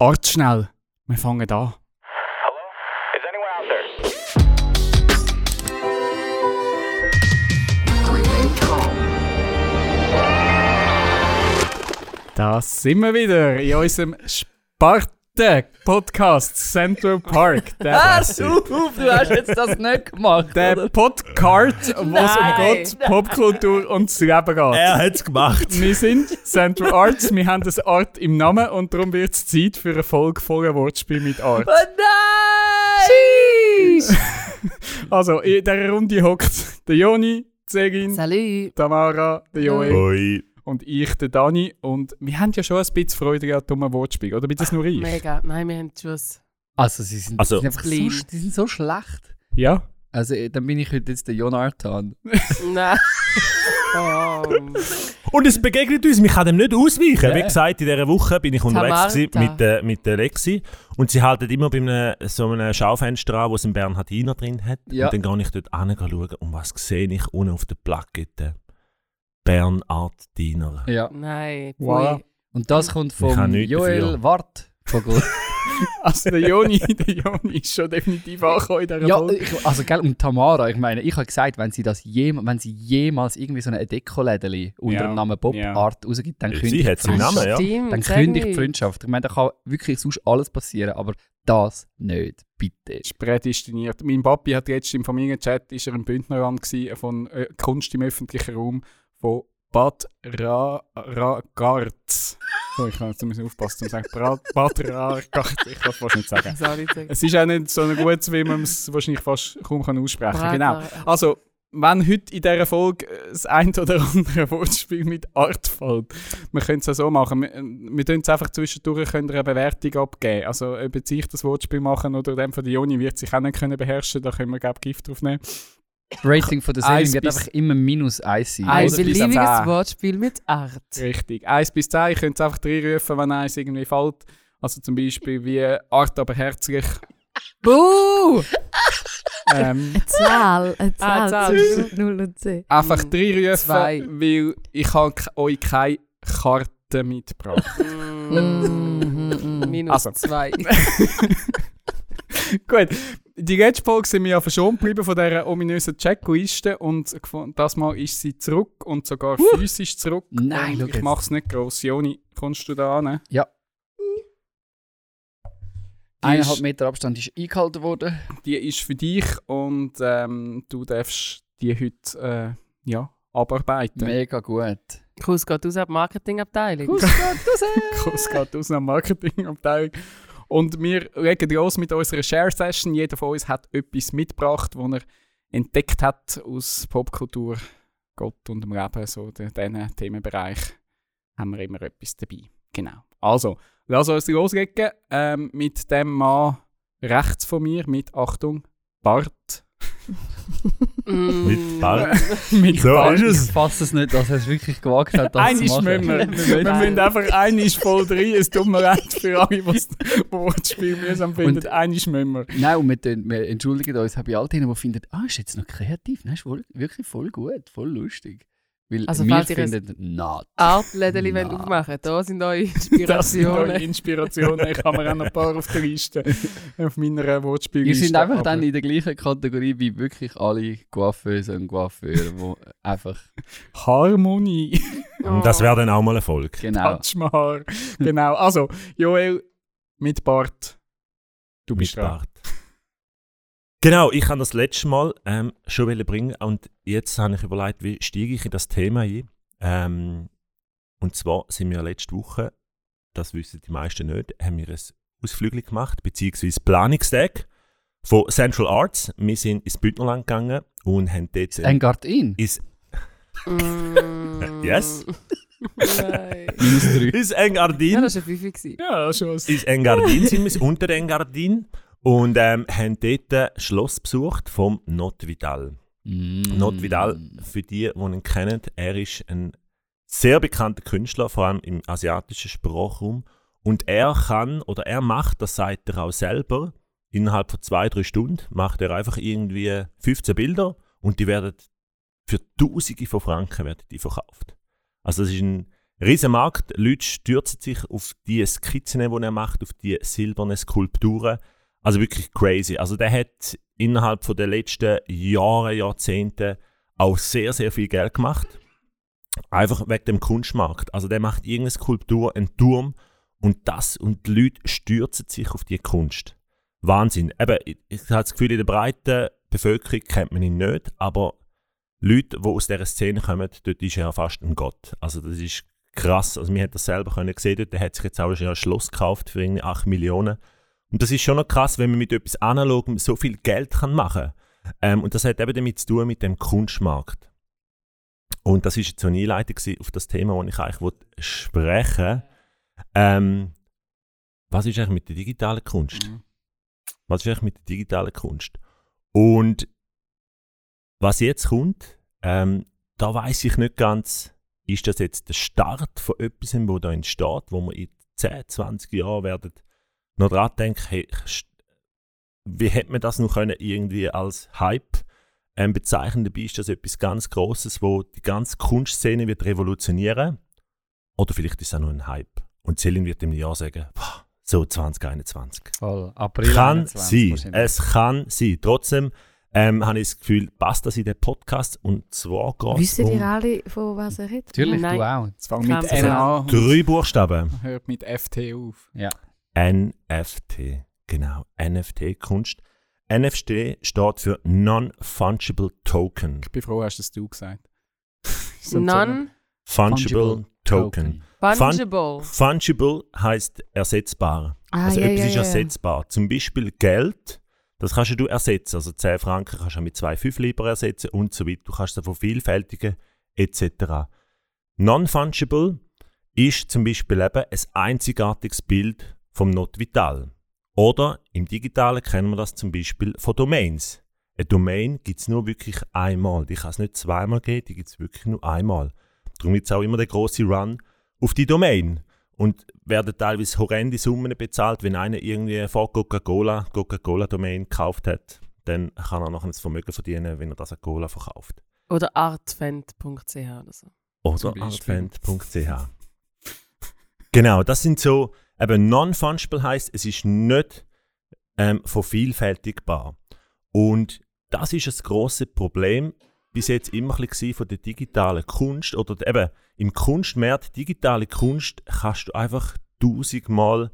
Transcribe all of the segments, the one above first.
Ortsschnell. Wir fangen an. Hello? Is anyone out there? Sind wir wieder in unserem Sparte-Podcast Central Park. Der, Pass auf, du hast jetzt das nicht gemacht. der oder? Podcast, wo es um. Gott, Popkultur und das Leben geht. Er hat's gemacht. Wir sind Central Arts, wir haben das Art im Namen und darum wird es Zeit für eine Folge voller Wortspiel mit Art. Oh nein! Also, in dieser Runde hockt der Joni, die Segin, Salut! Tamara, der Joel Oi. Und ich, der Dani. Und wir haben ja schon ein bisschen Freude an dummen Wortspiel, oder bin das nur ich? Mega. Nein, wir haben Schuss. Also, sie sind, Also- sie sind einfach so, Clean. die sind so schlecht. Ja? Also, eh, dann bin ich heute jetzt der Jonathan. Nein. oh. Und es begegnet uns, ich kann dem nicht ausweichen. Ja. Wie gesagt, in dieser Woche bin ich unterwegs mit, der mit der Lexi und sie halten immer bei einem, so einem Schaufenster an, wo es einen Bernhardiner drin hat. Ja. Und dann gehe ich dort hin und was sehe ich unten auf der Plakette? Bernhardiner. Ja. Nein. Wow. Pfui. Und das kommt Ich kann vom nichts Joel dafür. Wart. Vogel. Also, der Joni, der Joni ist schon definitiv angekommen in dieser ja, Folge. ich, also, gell, und Tamara, ich meine, ich habe gesagt, wenn sie das jem, wenn sie jemals irgendwie so eine Dekolädeli unter Ja, dem Namen Bob ja. Art rausgibt, dann kündigt hat sie im die Namen, ja. Stimmt, Dann kündigt die. Freundschaft. Ich meine, da kann wirklich sonst alles passieren, aber das nicht. Bitte. ist prädestiniert. Mein Papi hat jetzt im Familienchat ist er ein Bündnerrand gewesen von äh, Kunst im öffentlichen Raum von Bad Ra. So, ich kann jetzt ein bisschen aufpassen, um zu sagen Bad Ra Garz. Ich kann es fast nicht sagen. Sagen. Es ist auch nicht so gut, wie man es wahrscheinlich fast kaum kann aussprechen kann. Genau. Also, wenn heute in dieser Folge äh, das ein oder andere Wortspiel mit Art fällt, wir können es ja so machen. Wir, äh, wir können es einfach zwischendurch können eine Bewertung abgeben. Also, ob jetzt ich das Wortspiel machen oder dem von der Joni wird sich auch nicht können beherrschen. Da können wir, glaube ich, Gift drauf nehmen. Rating von der Serie wird einfach immer minus 1 sein. Ein beliebiges. Wortspiel mit Art. Richtig. 1 bis 10, ich könnte es einfach reinrufen, wenn eins irgendwie fällt. Also zum Beispiel wie Art, aber herzlich. Buh! Ähm, Eine Zahl, eine Ah, Zahl Zahl. zwischen 0 und 10. einfach Mm, reinrufen, zwei. weil ich habe euch keine Karte mitgebracht. Mm, Minus Also. zwei. Gut, die letzte Folge sind wir ja verschont geblieben von dieser ominösen Checkliste und das Mal ist sie zurück und sogar physisch zurück. Nein, und ich es nicht gross. Joni, kommst du da an? Ja. Die Eineinhalb ist, Meter Abstand ist eingehalten worden. die ist für dich und ähm, du darfst die heute äh, ja, abarbeiten. Mega gut. Kuss geht aus ab Marketingabteilung. Kuss geht aus einer Marketingabteilung. Und wir legen los mit unserer Share-Session. Jeder von uns hat etwas mitgebracht, das er entdeckt hat aus Popkultur, Gott und dem Leben. So in diesen Themenbereich haben wir immer etwas dabei. Genau. Also, lass uns loslegen ähm, mit dem Mann rechts von mir mit, Achtung, Bart. Mm. Mit Bart. mit So Bart. ist es. Ich fasse es nicht, dass er es wirklich gewagt hat, das Einisch zu machen. müssen wir. Wir müssen einfach einisch voll rein. Es tut mir leid für alle, die das Wortspiel mühsam finden. Einisch müssen wir. Nein, und wir, wir entschuldigen uns bei all denen, die finden, ah, ist jetzt noch kreativ. Nein, ist wirklich voll gut, voll lustig. Weil Also, wir finden, not. Artlädeli wollt Na. aufmachen. Da sind eure Das sind eure Inspirationen. Inspirationen. Ich habe mir auch noch ein paar auf der Liste. Auf meiner Wortspielliste. Ihr seid einfach aber- dann in der gleichen Kategorie wie wirklich alle Coiffeuse und Coiffeure, die einfach, Harmonie. Und das wäre dann auch mal ein Erfolg. genau. Touch my Haar. Genau. Also, Joel mit Bart. Du bist Mit dran. Bart. Genau, ich habe das letzte Mal ähm, schon wollen bringen und jetzt habe ich überlegt, wie steige ich in das Thema ein. Ähm, und zwar sind wir letzte Woche, das wissen die meisten nicht, haben wir ein Ausflügel gemacht, beziehungsweise Planungstag von Central Arts. Wir sind ins Bündnerland gegangen und haben dort Engard in. ins, Mm. Yes. Nein. Minus drei. Ja, Engadin. das war ein Fünfe. Ja, schon was. ins Engadin sind wir, unter Engadin. Und ähm, haben dort ein Schloss besucht vom Not Vidal. Mm. Not Vidal, für die, die ihn kennen, er ist ein sehr bekannter Künstler, vor allem im asiatischen Sprachraum. Und er kann, oder er macht, das sagt er auch selber, innerhalb von zwei, drei Stunden macht er einfach irgendwie 15 Bilder und die werden für Tausende von Franken werden die verkauft. Also das ist ein riesen Markt. Leute stürzen sich auf die Skizzen, die er macht, auf die silbernen Skulpturen. Also wirklich crazy. Also der hat innerhalb von der letzten Jahre, Jahrzehnte auch sehr, sehr viel Geld gemacht. Einfach wegen dem Kunstmarkt. Also der macht irgendeine Skulptur, einen Turm und das und die Leute stürzen sich auf die Kunst. Wahnsinn. Eben, ich, ich habe das Gefühl, in der breiten Bevölkerung kennt man ihn nicht, aber Leute, die aus dieser Szene kommen, dort ist er ja fast ein Gott. Also das ist krass. Also wir haben das selber können sehen, dort, der hat sich jetzt auch schon ein Schloss gekauft für irgendwie 8 Millionen. Und das ist schon noch krass, wenn man mit etwas Analogem so viel Geld kann machen kann. Ähm, und das hat eben damit zu tun mit dem Kunstmarkt. Und das ist jetzt so eine Einleitung auf das Thema, das ich eigentlich sprechen ähm, Was ist eigentlich mit der digitalen Kunst? Mhm. Was ist eigentlich mit der digitalen Kunst? Und was jetzt kommt, ähm, da weiß ich nicht ganz, ist das jetzt der Start von etwas, wo da entsteht, wo wir in 10, 20 Jahren werden noch dran denken, hey, wie hätte man das noch können irgendwie als Hype ähm, bezeichnen? Dabei ist das etwas ganz Großes, wo die ganze Kunstszene wird revolutionieren. Oder vielleicht ist es auch nur ein Hype. Und Celine wird im Jahr sagen, «Boah, so 2021. Voll. April Kann 21 sein. Es kann sein. Trotzdem ähm, habe ich das Gefühl, passt das in den Podcast. Und zwar geht es Wissen ihr um alle, von was er redet? Natürlich, Nein. du auch. Es fängt Kann mit. N an drei Buchstaben. hört mit FT auf. NFT. Genau, NFT-Kunst. NFT steht für Non-Fungible Token. Ich bin froh, hast das du gesagt. So Non Fungible Token. fungible. Fungible heißt ersetzbar. Ah, also ja, etwas ja, ist ja. ersetzbar. Zum Beispiel Geld, das kannst du ersetzen. Also 10 Franken kannst du mit 2 5 lieber ersetzen und so weiter. Du kannst es vervielfältigen etc. Non-fungible ist zum Beispiel eben ein einzigartiges Bild vom Not Vital. Oder im Digitalen kennen wir das zum Beispiel von Domains. Eine Domain gibt es nur wirklich einmal. Die kann es nicht zweimal geben, die gibt es wirklich nur einmal. Darum gibt es auch immer den grossen Run auf die Domain. Und werden teilweise horrende Summen bezahlt, wenn einer irgendwie vor Coca-Cola Coca-Cola-Domain gekauft hat. Dann kann er noch ein Vermögen verdienen, wenn er das an Cola verkauft. Oder artfend.ch oder so. Oder artfan.ch. genau, das sind so, eben non-fungible heisst, es ist nicht ähm, vervielfältigbar. Und das ist das große Problem bis jetzt immer ein von der digitalen Kunst oder eben im Kunstmarkt digitale Kunst kannst du einfach tausendmal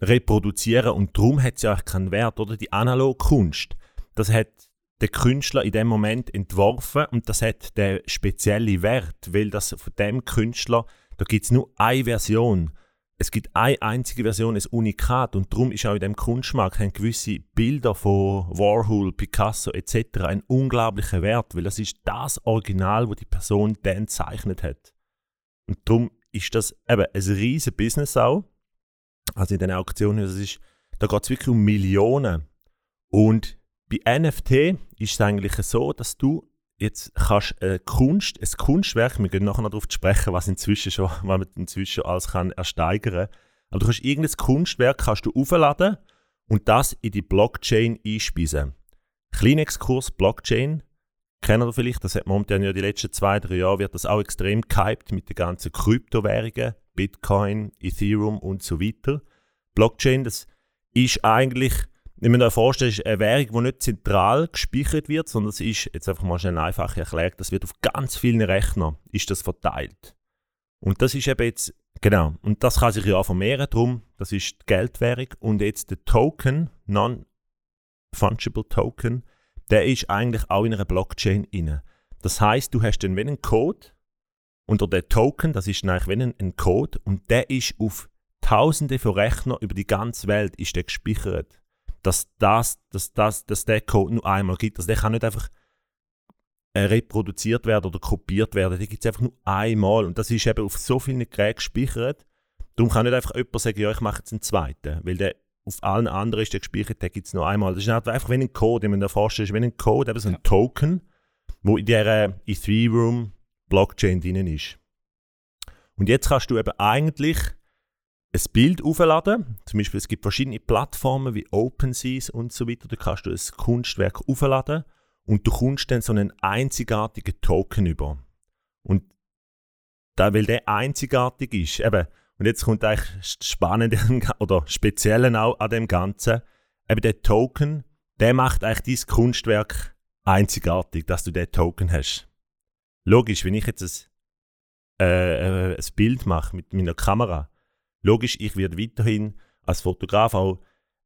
reproduzieren und darum hat es ja auch keinen Wert oder die Analogkunst das hat der Künstler in dem Moment entworfen und das hat der spezielle Wert, weil das von dem Künstler, da gibt es nur eine Version. Es gibt eine einzige Version, ein Unikat und darum ist auch in dem Kunstmarkt haben gewisse Bilder von Warhol, Picasso etc. einen unglaublichen Wert, weil das ist das Original, wo die Person dann gezeichnet hat. Und darum ist das eben ein riesen Business auch. Also in den Auktionen, das ist, da geht es wirklich um Millionen. Und bei NFT ist es eigentlich so, dass du jetzt kannst äh, Kunst, ein Kunstwerk, wir gehen nachher noch darauf zu sprechen, was inzwischen schon, was man inzwischen alles kann ersteigern. Aber du kannst irgendein Kunstwerk kannst du aufladen und das in die Blockchain einspeisen. Kleiner Exkurs Blockchain kennen ihr vielleicht, das hat momentan ja die letzten zwei, drei Jahre wird das auch extrem gehypt mit den ganzen Kryptowährungen, Bitcoin, Ethereum und so weiter. Blockchain, das ist eigentlich, wenn man sich vorstellt, ist eine Währung, die nicht zentral gespeichert wird, sondern es ist, jetzt einfach mal schnell einfach erklärt, das wird auf ganz vielen Rechnern ist das verteilt. Und das ist eben jetzt, genau, und das kann sich ja auch vermehren, darum, das ist die Geldwährung und jetzt der Token, Non-Fungible Token, der ist eigentlich auch in einer Blockchain inne. Das heißt, du hast dann wenn einen Code unter der Token, das ist eigentlich wenn ein, ein Code und der ist auf Tausende von Rechnern über die ganze Welt ist der gespeichert, dass das, dass das, dass der Code nur einmal gibt. Also der kann nicht einfach äh, reproduziert werden oder kopiert werden. Der gibt es einfach nur einmal und das ist eben auf so vielen Geräten gespeichert. Darum kann nicht einfach jemand sagen, ja, ich mache jetzt einen zweiten, weil der auf allen anderen ist der gespeichert, der gibt es nur einmal. Das ist halt einfach wie ein Code, wenn man sich vorstellt, ist wie ein Code, eben so ein Token, wo in dieser Ethereum Blockchain drin ist. Und jetzt kannst du eben eigentlich ein Bild aufladen. Zum Beispiel, es gibt verschiedene Plattformen wie OpenSeas und so weiter. Da kannst du ein Kunstwerk aufladen und du kommst dann so einen einzigartigen Token über. Und da, weil der einzigartig ist. Eben, und jetzt kommt eigentlich das Spannende oder Spezielle auch an dem Ganzen. Eben der Token, der macht eigentlich dein Kunstwerk einzigartig, dass du den Token hast. Logisch, wenn ich jetzt ein, äh, äh, ein Bild mache mit meiner Kamera, logisch, ich werde weiterhin als Fotograf auch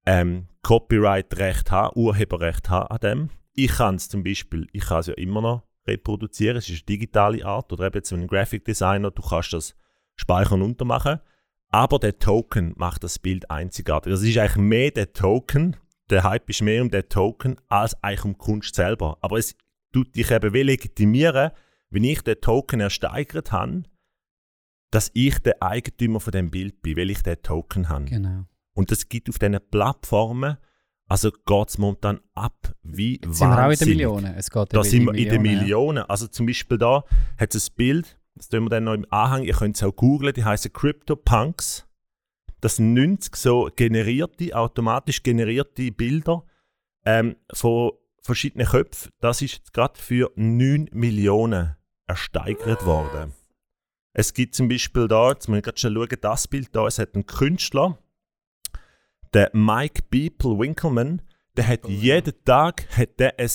ähm, Copyright-Recht haben, Urheberrecht haben an dem. Ich kann es zum Beispiel, ich kann es ja immer noch reproduzieren, es ist eine digitale Art, oder eben jetzt so ein Graphic Designer, du kannst das speichern und untermachen. Aber der Token macht das Bild einzigartig. Es ist eigentlich mehr der Token, der Hype ist mehr um den Token, als eigentlich um die Kunst selber. Aber es tut dich eben legitimieren, wenn ich den Token ersteigert habe, dass ich der Eigentümer von dem Bild bin, weil ich den Token habe. Genau. Und das gibt auf diesen Plattformen, also geht es momentan ab wie Jetzt sind wir auch in den wahnsinnig. Millionen. Es geht Da sind wir in den ja. Millionen. Also zum Beispiel da hat es ein Bild, das tun wir dann noch im Anhang, ihr könnt es auch googlen, die heißen CryptoPunks. Das sind 90 so generierte, automatisch generierte Bilder ähm, von verschiedenen Köpfen. Das ist gerade für 9 Millionen ersteigert worden. Es gibt zum Beispiel da, jetzt muss ich gerade schon schauen, das Bild da, es hat einen Künstler, der Mike Beeple Winkelmann, der hat jeden Tag hat der ein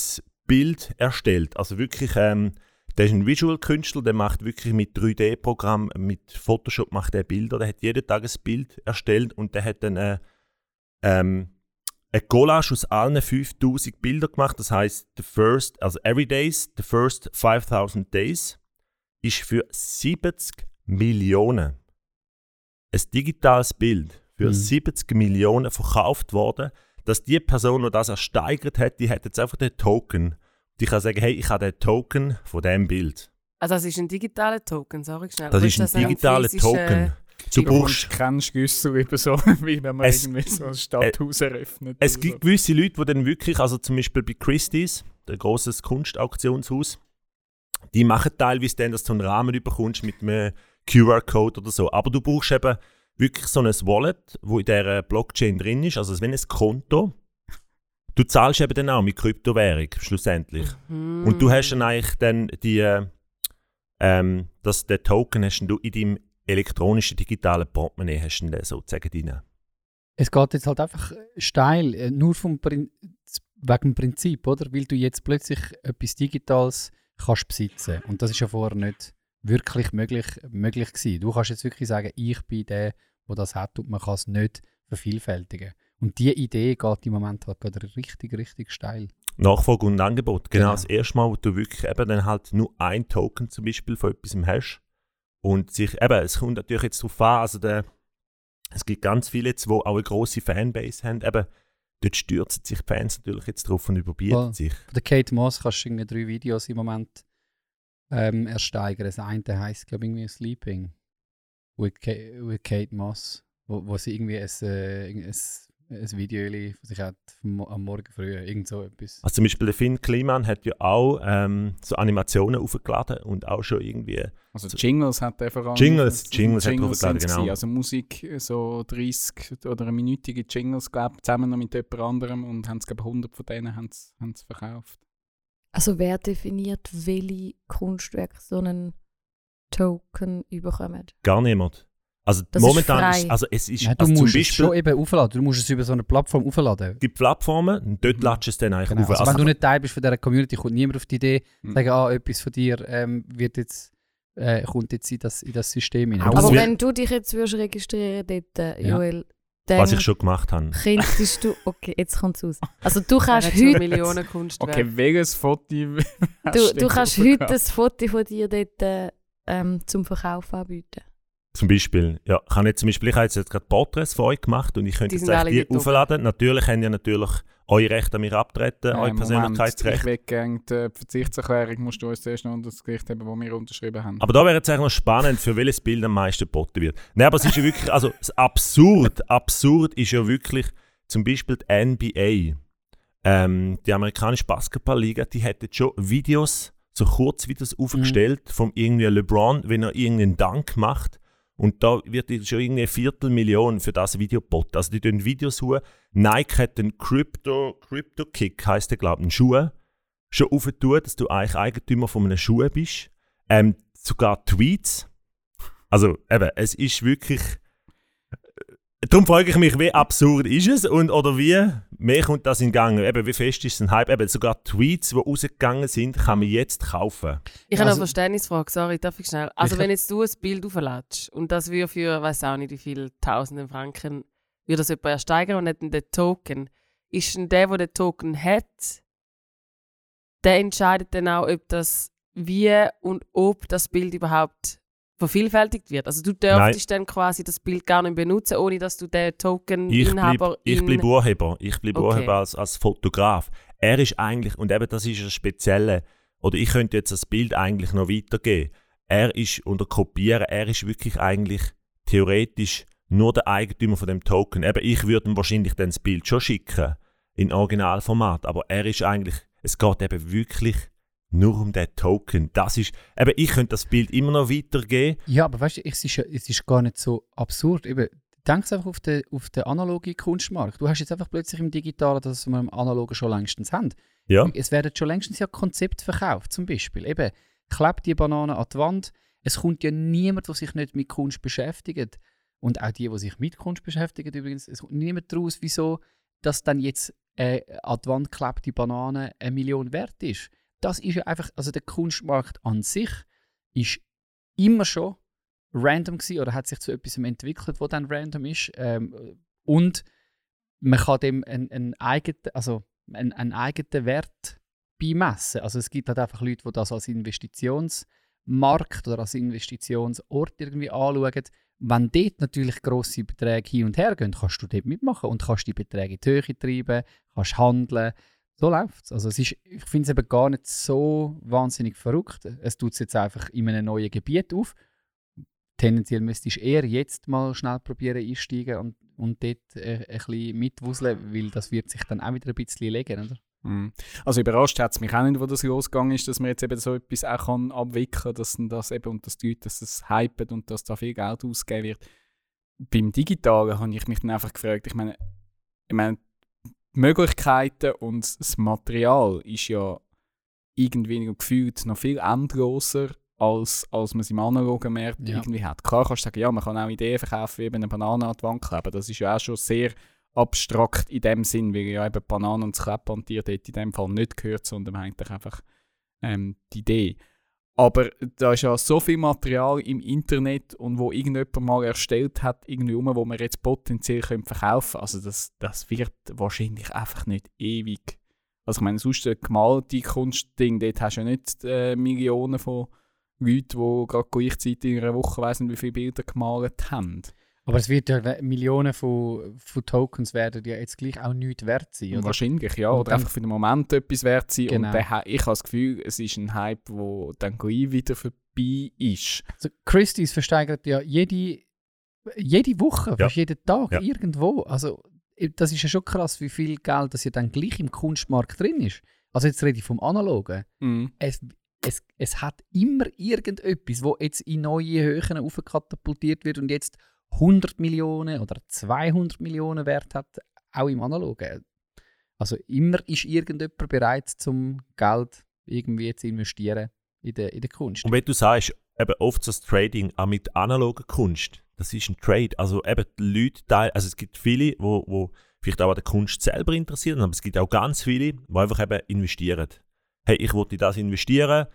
Bild erstellt. Also wirklich, ähm, der ist ein Visual-Künstler, der macht wirklich mit 3D-Programm, mit Photoshop macht er Bilder. Der hat jeden Tag ein Bild erstellt und der hat dann äh, ähm, eine Collage aus allen 5000 Bildern gemacht. Das heißt, the first, also every days, the first 5000 days ist für 70 Millionen ein digitales Bild für Mhm. 70 Millionen verkauft worden, dass die Person, die das ersteigert hat, die hat jetzt einfach den Token. Die kann sagen, hey, ich habe den Token von dem Bild. Also das ist ein digitaler Token, ich schnell. Das ist ein ein digitaler Token. Du brauchst, kennst Güssel eben so, wie wenn man Es- irgendwie so ein Stadthaus eröffnet. es gibt gewisse Leute, die dann wirklich, also zum Beispiel bei Christie's, der grosses Kunstauktionshaus, die machen teilweise dann, dass du einen Rahmen bekommst mit einem QR-Code oder so. Aber du brauchst eben wirklich so ein Wallet, wo in dieser Blockchain drin ist, also es ist wie ein Konto. Du zahlst eben dann auch mit Kryptowährung, schlussendlich. Hm. Und du hast dann eigentlich dann die, äh, ähm, das, den Token hast du in deinem elektronischen digitalen Portemonnaie hast du den sozusagen drin. Es geht jetzt halt einfach steil, äh, nur vom Prin wegen dem Prinzip, oder? Weil du jetzt plötzlich etwas Digitales kannst besitzen. Und das ist ja vorher nicht wirklich möglich, möglich gewesen. Du kannst jetzt wirklich sagen, ich bin der, der das hat und man kann es nicht vervielfältigen. Und diese Idee geht im Moment halt gerade richtig, richtig steil. Nachfrage und Angebot. Genau, Genau. das erste Mal, wo du wirklich eben dann halt nur ein Token zum Beispiel von etwas hast. Und sich, eben, es kommt natürlich jetzt darauf an, also der, es gibt ganz viele jetzt, die auch eine grosse Fanbase haben, eben, dort stürzen sich die Fans natürlich jetzt drauf und überbieten Voll. sich. Von der Kate Moss kannst du irgendwie drei Videos im Moment ähm, ersteigern. Das eine heisst, glaube ich, irgendwie Sleeping with, Ka with Kate Moss, wo, wo sie irgendwie ein, äh, ein, ein Video von sich hat vom, Mo- am Morgen früh, irgend so etwas. Also zum Beispiel der Finn Kliman hat ja auch ähm, so Animationen aufgeladen und auch schon irgendwie Also Jingles hat er vor allem. Jingles, das sind Jingles hat er sie genau. gewesen. Also Musik, so 30 oder eine minütige Jingles, glaube ich, zusammen noch mit jemand anderem und haben es, glaube ich, 100 von denen haben's, haben's verkauft. Also wer definiert, welche Kunstwerke so einen Token überkommen? gar niemand. Also Das ist momentan frei. ist, also es ist Ja, du also zum musst es Beispiel schon eben aufladen. Du musst es über so eine Plattform aufladen. es gibt Plattformen und dort Mhm. du es dann eigentlich Genau. auf. Also, Also, wenn du nicht Teil bist von dieser Community, kommt niemand auf die Idee, Mhm. sagen, ah, etwas von dir ähm, wird jetzt, äh, kommt jetzt in das, in das System hinein. Aber es wenn du dich jetzt würdest registrieren dort, äh, Ja. Joel, dann was ich schon gemacht habe. könntest du... Okay, jetzt kommt es aus. Also du kannst heute... Millionen Kunstwerke. Okay, welches Foto Du, du kannst heute ein Foto von dir dort äh, ähm, zum Verkauf anbieten. Zum Beispiel, ja, ich habe jetzt zum Beispiel, ich habe jetzt, jetzt gerade Porträts von euch gemacht und ich könnte Die jetzt eigentlich die aufladen. Natürlich haben ja natürlich eure Rechte an mir abtreten, Äh, euer Persönlichkeitsrecht. Gerne die Verzichtserklärung, musst du uns zuerst noch unter das Gericht haben, wo wir unterschrieben haben. Aber da wäre jetzt eigentlich noch spannend, für welches Bild am meisten geboten wird. Nein, aber es ist ja wirklich, also das absurd, absurd ist ja wirklich zum Beispiel die NBA, ähm, die amerikanische Basketballliga, die hat jetzt schon Videos, so Kurzvideos aufgestellt vom irgendwie LeBron, wenn er irgendeinen Dank macht. Und da wird schon irgendwie eine Viertelmillion für das Video geboten. Also die tun Videos suchen. Nike hat den Crypto, Crypto Kick, heisst der glaube ich, einen Schuh, schon aufgetun, dass du eigentlich Eigentümer von einem Schuh bist. Ähm, sogar Tweets Also, eben, es ist wirklich. Darum frage ich mich, wie absurd ist es und oder wie mehr kommt das in Gang? Eben, wie fest ist es ein Hype? Eben, sogar Tweets, die rausgegangen sind, kann man jetzt kaufen. Ich habe Also- eine Verständnisfrage, sorry, darf ich schnell? Also Ich- wenn jetzt du ein Bild auflädst und das würde für, weiß auch nicht wie viele Tausende Franken, würde das jemand ersteigern und nicht den Token, ist denn der, der den Token hat, der entscheidet dann auch, ob das wie und ob das Bild überhaupt vervielfältigt wird. Also du dürftest dann quasi das Bild gar nicht benutzen, ohne dass du den Ich Token-Inhaber bleibe ich bleib Urheber. Ich bleibe Okay. Urheber als, als Fotograf. Er ist eigentlich, und eben das ist das Spezielle, oder ich könnte jetzt das Bild eigentlich noch weitergeben. Er ist unter Kopieren, er ist wirklich eigentlich theoretisch nur der Eigentümer von dem Token. Eben, ich würde ihm wahrscheinlich dann das Bild schon schicken, in Originalformat, aber er ist eigentlich, es geht eben wirklich nur um den Token. Das ist, eben, ich könnte das Bild immer noch weitergeben. Ja, aber weißt du, es ist, es ist gar nicht so absurd. Eben, denk einfach auf den, auf den analogen Kunstmarkt. Du hast jetzt einfach plötzlich im Digitalen, das wir im Analogen schon längstens haben. Ja. Es werden schon längstens ja Konzepte verkauft, zum Beispiel. Eben, klebt die Banane an die Wand. Es kommt ja niemand, der sich nicht mit Kunst beschäftigt. Und auch die, die sich mit Kunst beschäftigen, übrigens, es kommt niemand daraus, wieso dass dann jetzt äh, an die Wand geklebte Banane eine Million wert ist. Das ist ja einfach, also der Kunstmarkt an sich ist immer schon random gewesen oder hat sich zu etwas entwickelt, wo dann random ist. Ähm, und man kann dem einen, einen, eigenen, also einen, einen eigenen Wert beimessen. Also es gibt halt einfach Leute, die das als Investitionsmarkt oder als Investitionsort irgendwie anschauen. Wenn dort natürlich grosse Beträge hin und her gehen, kannst du dort mitmachen und kannst die Beträge in die Höhe treiben, kannst handeln. So läuft es. Also es ist, ich finde es eben gar nicht so wahnsinnig verrückt. Es tut es jetzt einfach in einem neuen Gebiet auf. Tendenziell müsstest du eher jetzt mal schnell probieren einsteigen und, und dort äh, ein bisschen mitwuseln, weil das wird sich dann auch wieder ein bisschen legen, oder? Mhm. Also überrascht hat es mich auch nicht, wo das losgegangen ist, dass man jetzt eben so etwas auch kann abwickeln kann, dass das eben und dass die Leute dass das hypen und dass da viel Geld ausgegeben wird. Beim Digitalen habe ich mich dann einfach gefragt, ich meine, ich meine, Möglichkeiten und das Material ist ja irgendwie gefühlt noch viel endloser, als, als man es im analogen Markt Ja. irgendwie hat. Klar kannst du sagen, ja, man kann auch Ideen verkaufen, wie eben eine Banane an die Wand kleben. Das ist ja auch schon sehr abstrakt in dem Sinn, weil ja eben Bananen und das Klebbandtier dort in dem Fall nicht gehört, sondern eigentlich einfach ähm, die Idee. Aber da ist ja so viel Material im Internet und wo irgendjemand mal erstellt hat, irgendwie rum, wo man jetzt potenziell könnte verkaufen könnte. Also das, das wird wahrscheinlich einfach nicht ewig. Also ich meine, sonst ein gemalte Kunstding, dort hast du ja nicht äh, Millionen von Leuten, die gerade gleichzeitig in einer Woche weiss nicht, wie viele Bilder gemalt haben. Aber es wird ja Millionen von, von Tokens werden ja jetzt gleich auch nichts wert sein, oder? Wahrscheinlich, ja. Und Oder einfach für den Moment etwas wert sein. Genau. Und der, ich habe das Gefühl, es ist ein Hype, der dann gleich wieder vorbei ist. Also Christie's versteigert ja jede, jede Woche, Ja. fast jeden Tag Ja. irgendwo. Also das ist ja schon krass, wie viel Geld das ja dann gleich im Kunstmarkt drin ist. Also jetzt rede ich vom Analogen. Mhm. Es, es, es hat immer irgendetwas, wo jetzt in neue Höhen aufkatapultiert wird und jetzt 100 Millionen oder 200 Millionen Wert hat, auch im Analogen. Also immer ist irgendjemand bereit, zum Geld irgendwie zu investieren in der, in der Kunst. Und wenn du sagst, eben oft das Trading auch mit analoger Kunst, das ist ein Trade. Also eben die Leute, teil- also es gibt viele, wo, wo vielleicht auch an der Kunst selber interessieren, aber es gibt auch ganz viele, die einfach eben investieren. Hey, ich wollte in das investieren,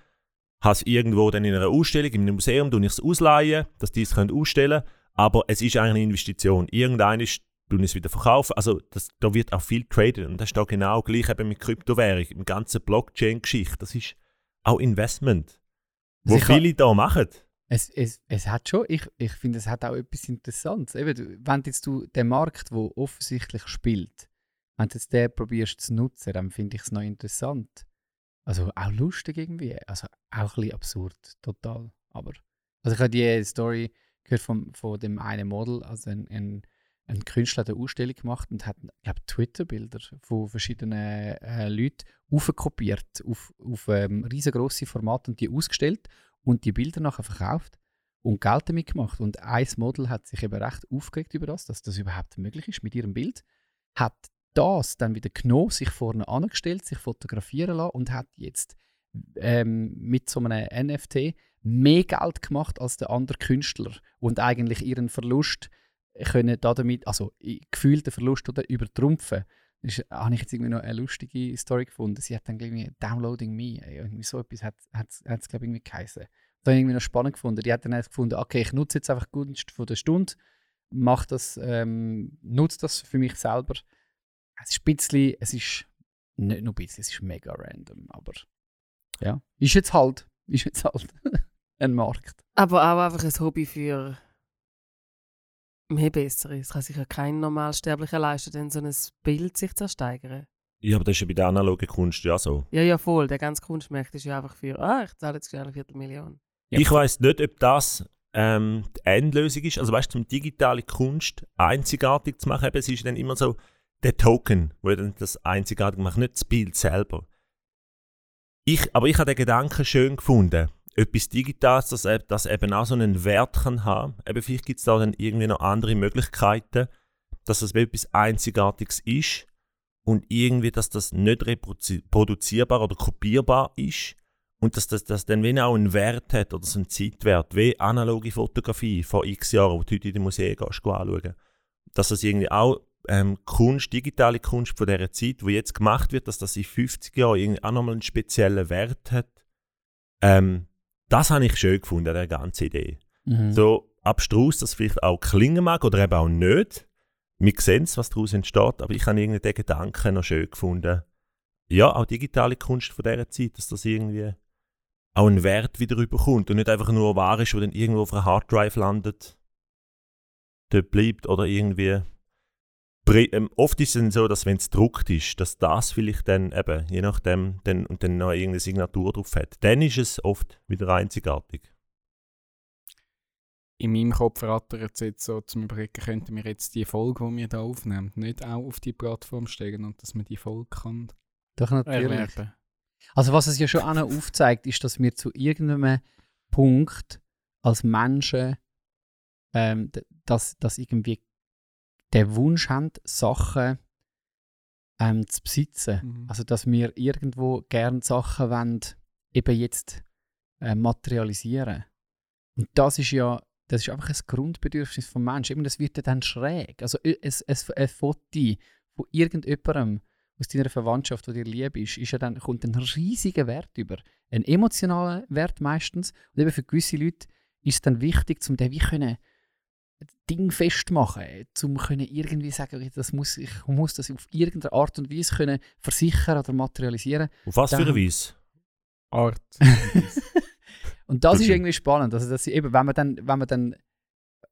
habe es irgendwo dann in einer Ausstellung, in einem Museum, tue ich es ausleihen, dass die es können ausstellen aber es ist eigentlich eine Investition. Irgendein ist tun es wieder verkaufen. Also das, da wird auch viel traden und das ist da genau gleich eben mit Kryptowährung, im ganzen Blockchain-Geschichte. Das ist auch Investment, wo Sicher. viele da machen. Es, es, es hat schon, ich, ich finde, es hat auch etwas Interessantes. Eben, wenn jetzt du den Markt, wo offensichtlich spielt, wenn du jetzt den probierst zu nutzen, dann finde ich es noch interessant. Also auch lustig irgendwie. Also auch ein bisschen absurd, total. Aber, also ich habe die Story gehört von, von dem einen Model, also ein, ein, ein Künstler hat eine Ausstellung gemacht und hat, glaube, Twitter-Bilder von verschiedenen äh, Leuten aufkopiert auf, auf ähm, riesengroße Formate und die ausgestellt und die Bilder nachher verkauft und Geld damit gemacht. Und ein Model hat sich eben recht aufgeregt über das, dass das überhaupt möglich ist mit ihrem Bild, hat das dann wieder genommen, sich vorne angestellt, sich fotografieren lassen und hat jetzt ähm, mit so einem NFT mehr Geld gemacht als der andere Künstler und eigentlich ihren Verlust können damit, also gefühlten Verlust oder übertrumpfen. Das ist- habe ich jetzt irgendwie noch eine lustige Story gefunden. Sie hat dann irgendwie Downloading Me, irgendwie so etwas hat es glaube ich irgendwie geheißen. Das habe ich irgendwie noch spannend gefunden. Die hat dann gefunden, okay, ich nutze jetzt einfach Gunst von der Stunde, mach das, ähm, nutze das für mich selber. Es ist ein bisschen, es ist nicht nur ein bisschen, es ist mega random, aber ja, ist jetzt halt, ist jetzt halt ein Markt. Aber auch einfach ein Hobby für mehr Bessere. Es kann sich ja kein Normalsterblicher leisten, denn so ein Bild sich zu ersteigern. Ja, aber das ist ja bei der analogen Kunst ja so. Ja, ja, voll. Der ganze Kunstmarkt ist ja einfach für, ah, ich zahle jetzt schnell eine Viertelmillion. Ja. Ich weiß nicht, ob das ähm, die Endlösung ist. Also weißt du, um digitale Kunst einzigartig zu machen, eben, es ist dann immer so der Token, wo dann das einzigartig macht, nicht das Bild selber. Ich, aber ich habe den Gedanken schön gefunden. Etwas Digitales, das, eben- das eben auch so einen Wert kann haben. Eben, vielleicht gibt es da dann irgendwie noch andere Möglichkeiten, dass das etwas Einzigartiges ist und irgendwie, dass das nicht reproduzierbar oder kopierbar ist und dass das, das dann wie auch einen Wert hat oder so einen Zeitwert, wie analoge Fotografie vor x Jahren, wo du heute in den Museen gehst, geh anschauen. Dass das irgendwie auch ähm, Kunst, digitale Kunst von dieser Zeit, die jetzt gemacht wird, dass das in 50 Jahren irgendwie auch nochmal einen speziellen Wert hat. Ähm, das habe ich schön gefunden, an der ganzen Idee. Mhm. So abstrus, das vielleicht auch klingen mag oder eben auch nicht. Wir sehen es, was daraus entsteht, aber ich habe irgendwie den Gedanken noch schön gefunden. Ja, auch digitale Kunst von dieser Zeit, dass das irgendwie auch einen Wert wieder überkommt und nicht einfach nur wahr ist, wo dann irgendwo auf einer Harddrive landet, dort bleibt oder irgendwie. Ähm, oft ist es dann so, dass wenn es gedruckt ist, dass das vielleicht dann eben, je nachdem, dann, und dann noch irgendeine Signatur drauf hat. Dann ist es oft wieder einzigartig. In meinem Kopf rattert es jetzt so zum Überlegen, könnten wir jetzt die Folge, die wir da aufnehmen, nicht auch auf die Plattform stellen und dass man die Folge kann Doch natürlich. erwerben. Also was es ja schon auch noch aufzeigt, ist, dass wir zu irgendeinem Punkt als Menschen ähm, d- dass, dass irgendwie den Wunsch haben, Sachen ähm, zu besitzen. Mhm. Also dass wir irgendwo gern Sachen wollen, eben jetzt äh, materialisieren. Und das ist ja das ist einfach ein Grundbedürfnis vom Menschen. Das wird ja dann schräg. Also es, es, ein Foto von irgendjemandem aus deiner Verwandtschaft, die dir lieb ist, ist ja dann, kommt ein riesiger Wert über. Ein emotionaler Wert meistens. Und eben für gewisse Leute ist es dann wichtig, um den wie können Ding festmachen, zum können irgendwie sagen, okay, das muss, ich muss das auf irgendeine Art und Weise können versichern oder materialisieren. Auf was für eine Weise? Art. Und das ist irgendwie spannend. Also, dass eben, wenn man dann, wenn man dann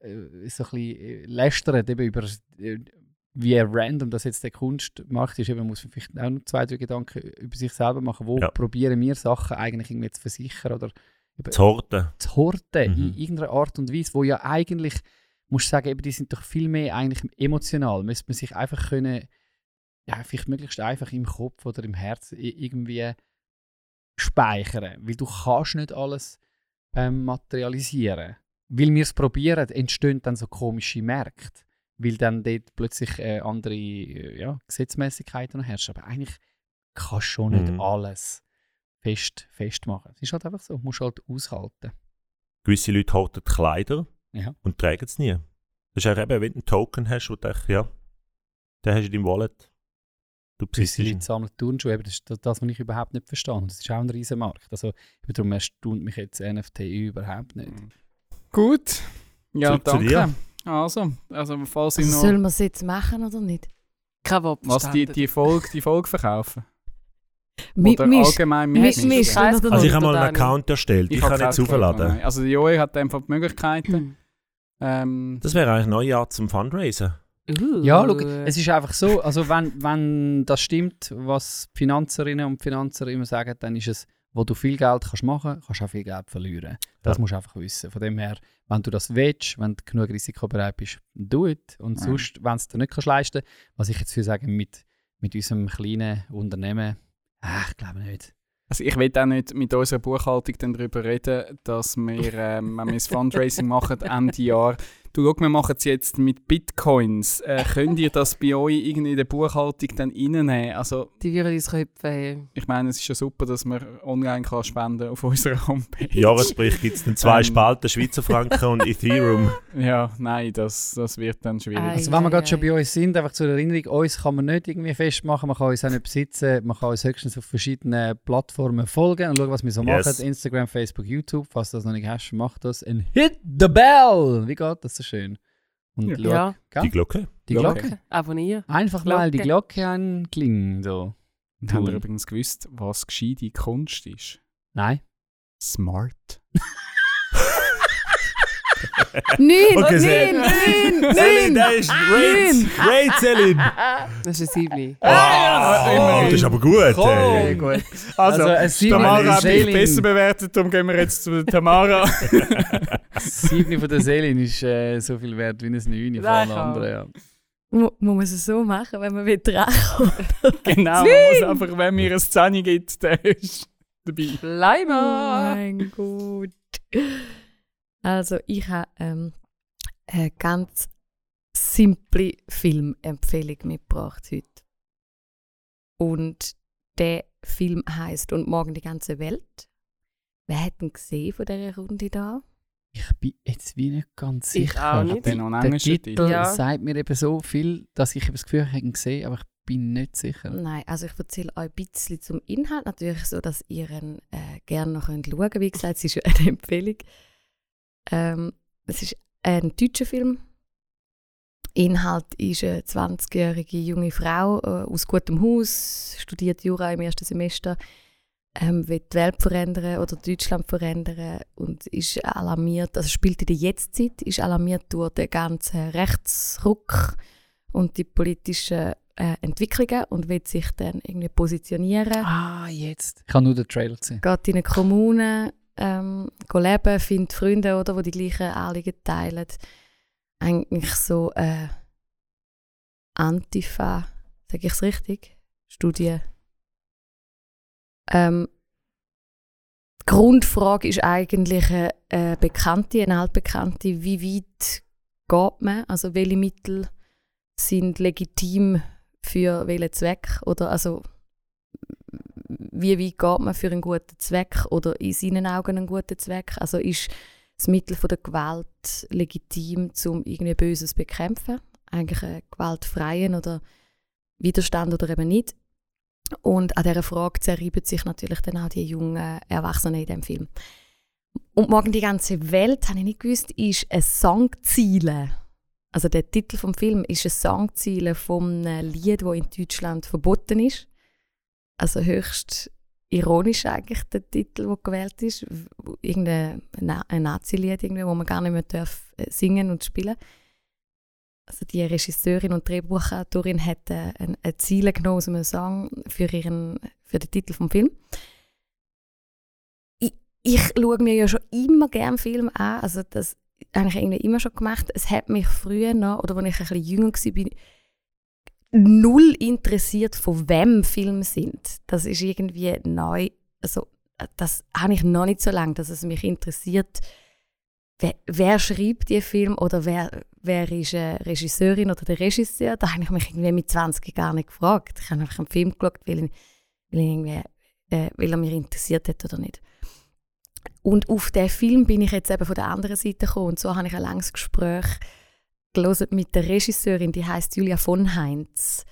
äh, so ein bisschen äh, lästert eben über äh, wie random das jetzt der Kunstmarkt ist, eben muss man vielleicht auch noch zwei, drei Gedanken über sich selber machen. Wo Ja. probieren wir Sachen eigentlich irgendwie zu versichern oder Zu horten. zu horten in Mhm. irgendeiner Art und Weise, wo ja eigentlich, musst du sagen, eben, die sind doch viel mehr eigentlich emotional. Müsste man sich einfach können, ja, vielleicht möglichst einfach im Kopf oder im Herz irgendwie speichern. Weil du kannst nicht alles ähm, materialisieren. Weil wir es probieren, entstehen dann so komische Märkte. Weil dann dort plötzlich äh, andere äh, ja, Gesetzmäßigkeiten noch herrschen. Aber eigentlich kannst du schon nicht Mhm. alles fest, festmachen. Es ist halt einfach so, musst halt aushalten. Gewisse Leute horten Kleider Ja. und tragen es nie. Das ist auch eben, wenn du einen Token hast, wo du denkst, ja, den hast du in deinem Wallet. Du besitzt Gewisse ihn. Leute sammeln Turnschuhe, das ist das, das, was ich überhaupt nicht verstehe. Das ist auch ein riesen Markt. Also, darum erstaunt mich jetzt NFT überhaupt nicht. Gut. Ja, Zurück zu danke. dir. Also, also falls ich Also noch... sollen wir es jetzt machen oder nicht? Kein Wort Was, die, die, Folge, die Folge verkaufen? Mi- Oder misch- allgemein mi- mitmischen? mischen Scheiß oder Also ich nicht? habe mal einen. Account erstellt, ich, hab kann Geld, aufladen. Also die Joey hat einfach die Möglichkeiten. Hm. Ähm, Das wäre eigentlich eine neue Art zum Fundraisen. Uh. Ja, schau, es ist einfach so, also wenn, wenn das stimmt, was Finanzerinnen und Finanzer immer sagen, dann ist es, wo du viel Geld kannst machen, kannst du auch viel Geld verlieren. Das Ja. musst du einfach wissen. Von dem her, wenn du das willst, wenn du genug risikobereit bist, do it. Und Ja. sonst, wenn du es dir nicht kannst leisten was ich jetzt für sagen, mit, mit unserem kleinen Unternehmen, ah, ich glaube nicht. Also ich will auch nicht mit unserer Buchhaltung darüber reden, dass wir, ähm, wenn wir das Fundraising machen, Ende Jahr, Du, schau, wir machen es jetzt mit Bitcoins. Äh, könnt ihr das bei euch irgendwie in der Buchhaltung dann reinnehmen? Also, Die würden uns köpfen. ich meine, es ist ja super, dass man online kann spenden auf unserer Homepage. Jahresbericht gibt es dann zwei Ähm. Spalten, Schweizer Franken und Ethereum. Ja, nein, das, das wird dann schwierig. Also wenn wir gerade schon ei. bei uns sind, einfach zur Erinnerung, uns kann man nicht irgendwie festmachen, man kann uns auch nicht besitzen, man kann uns höchstens auf verschiedenen Plattformen folgen und schauen, was wir so Yes. machen. Instagram, Facebook, YouTube, falls du das noch nicht hast, mach das. Und hit the bell! Wie geht das schön? Und Ja. schau, Ja? Die Glocke. die Glocke. Glocke. abonnieren. Einfach mal die Glocke. Glocke anklingen. So. Und ihr Tun. übrigens gewusst, was gescheite Kunst ist? Nein. Smart. Nein, Okay, nein, nein, Selin, nein. der ist Raid! Raid, Selin! Das ist ein Siebli. Ah, das ist aber gut. Komm. Ey. gut. Also, ein Sieben Tamara hat mich besser bewertet, darum gehen wir jetzt zu Tamara. Sieben von der Selin ist äh, so viel wert wie ein Neun von allen anderen. Ja. Mu- Muss man es so machen, wenn man will reinkommen? genau, man muss einfach, wenn mir ein Zehni gibt, der ist dabei. Oh Leimer! mein Gott. Also, ich habe ähm, eine ganz simple Filmempfehlung mitgebracht heute. Und der Film heißt Und morgen die ganze Welt. Wer hat ihn gesehen von dieser Runde da? Ich bin jetzt wie nicht ganz Ich sicher. auch nicht. Den noch einen Der Titel Ja. sagt mir eben so viel, dass ich eben das Gefühl habe, ich gesehen, aber ich bin nicht sicher. Nein, also ich erzähle euch ein bisschen zum Inhalt. Natürlich so, dass ihr ihn äh, gerne noch könnt schauen könnt. Wie gesagt, es ist ja eine Empfehlung. Ähm, es ist ein deutscher Film. Inhalt ist eine 20-jährige junge Frau äh, aus gutem Haus, studiert Jura im ersten Semester, ähm, will die Welt verändern oder Deutschland verändern und ist alarmiert, also spielt in der Jetztzeit, ist alarmiert durch den ganzen Rechtsruck und die politischen äh, Entwicklungen und will sich dann irgendwie positionieren. Ah, jetzt. Ich habe nur den Trailer gesehen. Geht in eine Kommune, ähm, go leben, findet Freunde, oder, die die gleichen Anliegen teilen. Eigentlich so äh, Antifa, sage ich es richtig? Studie. Ähm, die Grundfrage ist eigentlich eine, eine Bekannte, eine altbekannte, wie weit geht man, also welche Mittel sind legitim für welchen Zweck oder also wie weit geht man für einen guten Zweck oder in seinen Augen einen guten Zweck? Also ist das Mittel von der Gewalt legitim, um irgendwie Böses zu bekämpfen? Eigentlich einen gewaltfreien oder Widerstand oder eben nicht? Und an dieser Frage zerreiben sich natürlich dann auch die jungen Erwachsenen in diesem Film. Und morgen die ganze Welt, habe ich nicht gewusst, ist ein Songziele. Also der Titel vom Film ist ein Songziele einem Lied, das in Deutschland verboten ist. Also höchst ironisch eigentlich der Titel, der gewählt ist. Irgendein Na ein Nazi-Lied, wo man gar nicht mehr darf äh, singen und spielen Also die Regisseurin und Drehbuchautorin hat äh, ein, ein Ziel genommen aus einem Song für, ihren, für den Titel vom Film. Ich, schaue mir ja schon immer gerne Filme an, also das habe ich irgendwie immer schon gemacht. Es hat mich früher noch, oder als ich ein bisschen jünger war, null interessiert, von wem Filme sind. Das ist irgendwie neu. Also, das habe ich noch nicht so lange, dass es mich interessiert, wer, wer schreibt die Film oder wer, wer ist eine Regisseurin oder der Regisseur. Da habe ich mich irgendwie mit 20 gar nicht gefragt. Ich habe einfach einen Film geschaut, weil, weil, irgendwie, äh, weil er mich interessiert hat oder nicht. Und auf diesen Film bin ich jetzt eben von der anderen Seite gekommen. Und so habe ich ein langes Gespräch gelesen mit der Regisseurin, die heißt Julia von Heinz,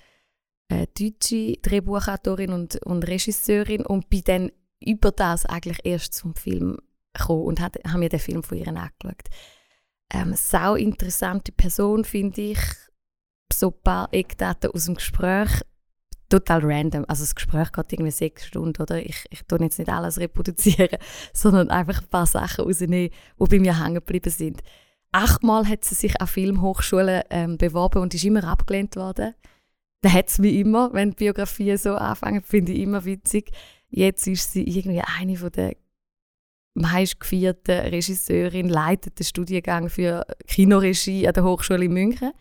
äh, deutsche Drehbuchautorin und, und Regisseurin und bin dann über das eigentlich erst zum Film gekommen und habe hab mir den Film von ihr angeschaut. Ähm, sau interessante Person finde ich. So ein paar Eckdaten aus dem Gespräch. Total random. Also das Gespräch geht irgendwie sechs Stunden, oder? Ich, ich tue jetzt nicht alles reproduzieren, sondern einfach ein paar Sachen rausnehmen, die bei mir hängen geblieben sind. Achtmal hat sie sich an Filmhochschulen ähm, beworben und ist immer abgelehnt worden. Da hat es wie immer, wenn Biografien so anfangen, finde ich immer witzig. Jetzt ist sie irgendwie eine der meistgefeierten Regisseurin, leitet den Studiengang für Kinoregie an der Hochschule in München.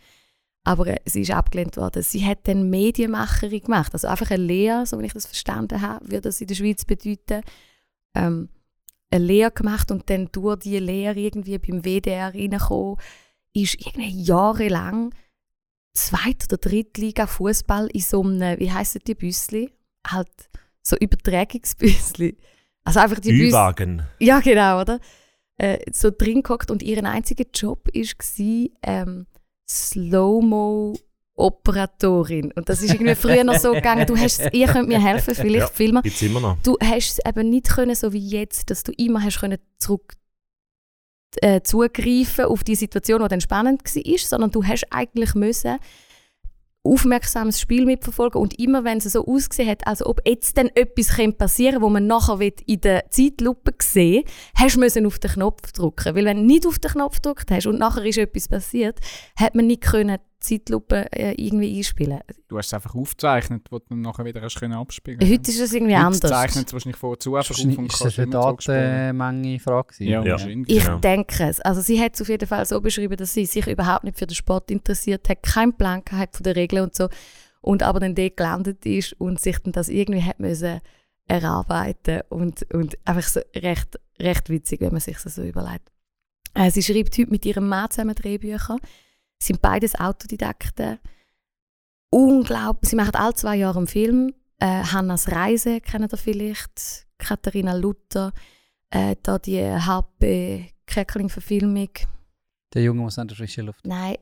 Aber äh, sie ist abgelehnt worden. Sie hat dann Medienmacherin gemacht, also einfach eine Lehre, so wie ich das verstanden habe, würde das in der Schweiz bedeuten. Ähm, eine Lehre gemacht und dann durch diese Lehre irgendwie beim WDR reinkommen, ist irgendwie jahrelang Zweit- oder Drittliga Fußball in so einem, wie heissen die Büssli? Halt so Übertragungsbüssli. Also einfach die. Ü-Wagen. Ja, genau, oder? Äh, so drin gehockt und ihr einziger Job war ähm, Slow-Mo-Operatorin. Und das ist irgendwie früher noch so gegangen, du hast, ihr könnt mir helfen, vielleicht Ja. filmen. Gibt's immer noch. Du hast es eben nicht können, so wie jetzt, dass du immer hast können zurück äh, zugreifen auf die Situation, die dann spannend war, sondern du hast eigentlich müssen aufmerksames Spiel mitverfolgen und immer wenn es so ausgesehen hat, als ob jetzt dann etwas könnte passieren wo man nachher in der Zeitlupe sehen hast du auf den Knopf drücken. Weil wenn du nicht auf den Knopf gedrückt hast und nachher ist etwas passiert, hat man nicht können Zeitlupe äh, irgendwie einspielen. Du hast es einfach aufgezeichnet, wo du dann nachher wieder hast können abspielen Heute ist das irgendwie Heute anders. zeichnet es wahrscheinlich vorzu einfach auf und Ist das eine. Datenmenge-Frage? Ja, Ja. Ich Genau. denke es. Also sie hat es auf jeden Fall so beschrieben, dass sie sich überhaupt nicht für den Sport interessiert hat, keinen Plan gehabt von den Regeln und so. Und aber dann dort gelandet ist und sich dann das irgendwie hat müssen erarbeiten und, und einfach so recht, recht witzig, wenn man sich das so überlegt. Äh, sie schreibt heute mit ihrem Mann zusammen Drehbücher. Sie sind beides Autodidakten. Unglaublich. Sie machen alle zwei Jahre einen Film. Äh, Hannas Reise kennt ihr vielleicht. Katharina Luther äh, da die HP Crackling-Verfilmung. Der Junge muss an der frischen Luft. Nein,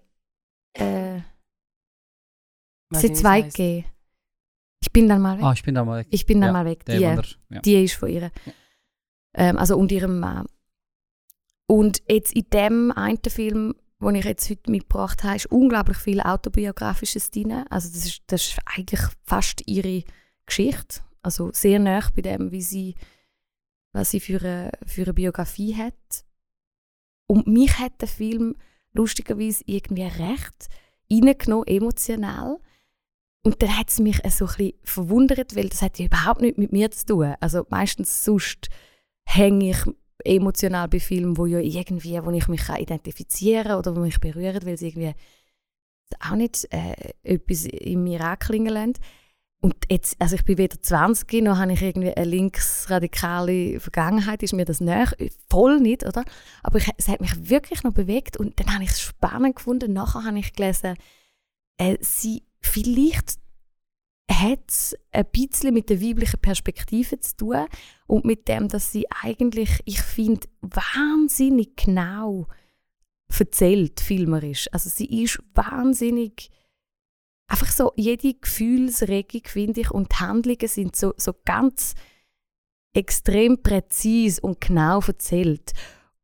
äh, nicht, wie zwei es. G. Ich bin dann mal weg. Ah, ich bin da mal weg. ich bin dann ja, mal weg. Der, Die, er- ja. die ist von ihr. Ähm, also und ihrem Mann. Und jetzt in dem einen Film, den ich jetzt heute mitgebracht habe, ist unglaublich viel Autobiografisches drin. Also das ist, das ist eigentlich fast ihre Geschichte. Also sehr nah bei dem, wie sie, was sie für eine, für eine Biografie hat. Und mich hat der Film lustigerweise irgendwie recht reingenommen, emotional. Und dann hat es mich so ein bisschen verwundert, weil das hat ja überhaupt nichts mit mir zu tun. Also meistens sonst hänge ich emotional bei Filmen, wo ja irgendwie, wo ich mich identifizieren kann oder wo mich berühren, weil sie irgendwie auch nicht äh, etwas in mir anklingen lassen. Und jetzt, also ich bin wieder 20, noch habe ich irgendwie eine linksradikale Vergangenheit, ist mir das näher, voll nicht, oder? Aber ich, es hat mich wirklich noch bewegt und dann habe ich es spannend gefunden. Nachher habe ich gelesen, äh, sie vielleicht hat es ein bisschen mit der weiblichen Perspektive zu tun und mit dem, dass sie eigentlich, ich finde, wahnsinnig genau erzählt, filmerisch. Also sie ist wahnsinnig, einfach so, jede Gefühlsregung, finde ich, und die Handlungen sind so, so ganz extrem präzise und genau erzählt.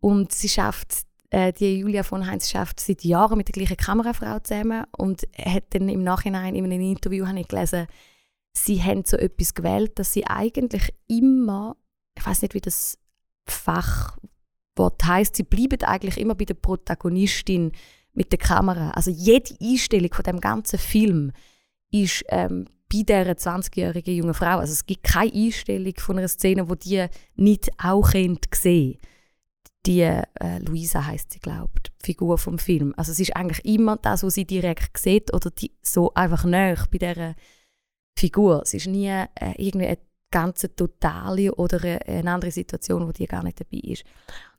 Und sie schafft, äh, die Julia von Heinz schafft seit Jahren mit der gleichen Kamerafrau zusammen und hat dann im Nachhinein in einem Interview habe ich gelesen, sie haben so etwas gewählt, dass sie eigentlich immer, ich weiß nicht, wie das Fachwort heißt, sie bleiben eigentlich immer bei der Protagonistin mit der Kamera. Also jede Einstellung von dem ganzen Film ist ähm, bei dieser 20-jährigen jungen Frau. Also es gibt keine Einstellung von einer Szene, wo die nicht auch sehen. Die äh, Luisa heißt sie, die Figur vom Film. Also es ist eigentlich immer das, was sie direkt sieht oder die, so einfach näher bei dieser Figur. Es ist nie äh, irgendwie eine ganze totale oder eine, eine andere Situation, wo die gar nicht dabei ist.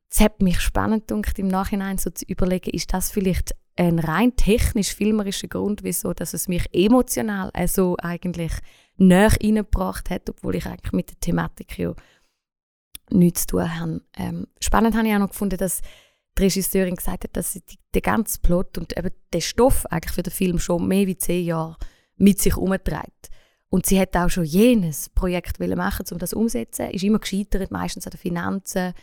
Es hat mich spannend gedacht, im Nachhinein so zu überlegen, ist das vielleicht ein rein technisch-filmerischer Grund, wieso dass es mich emotional also eigentlich näher reingebracht hat, obwohl ich eigentlich mit der Thematik ja nichts zu tun habe. Ähm, spannend habe ich auch noch gefunden, dass die Regisseurin gesagt hat, dass sie den ganzen Plot und eben den Stoff eigentlich für den Film schon mehr als zehn Jahre mit sich umtreibt. Und sie hat auch schon jenes Projekt machen, um das umzusetzen. Ist immer gescheitert, meistens an den Finanzen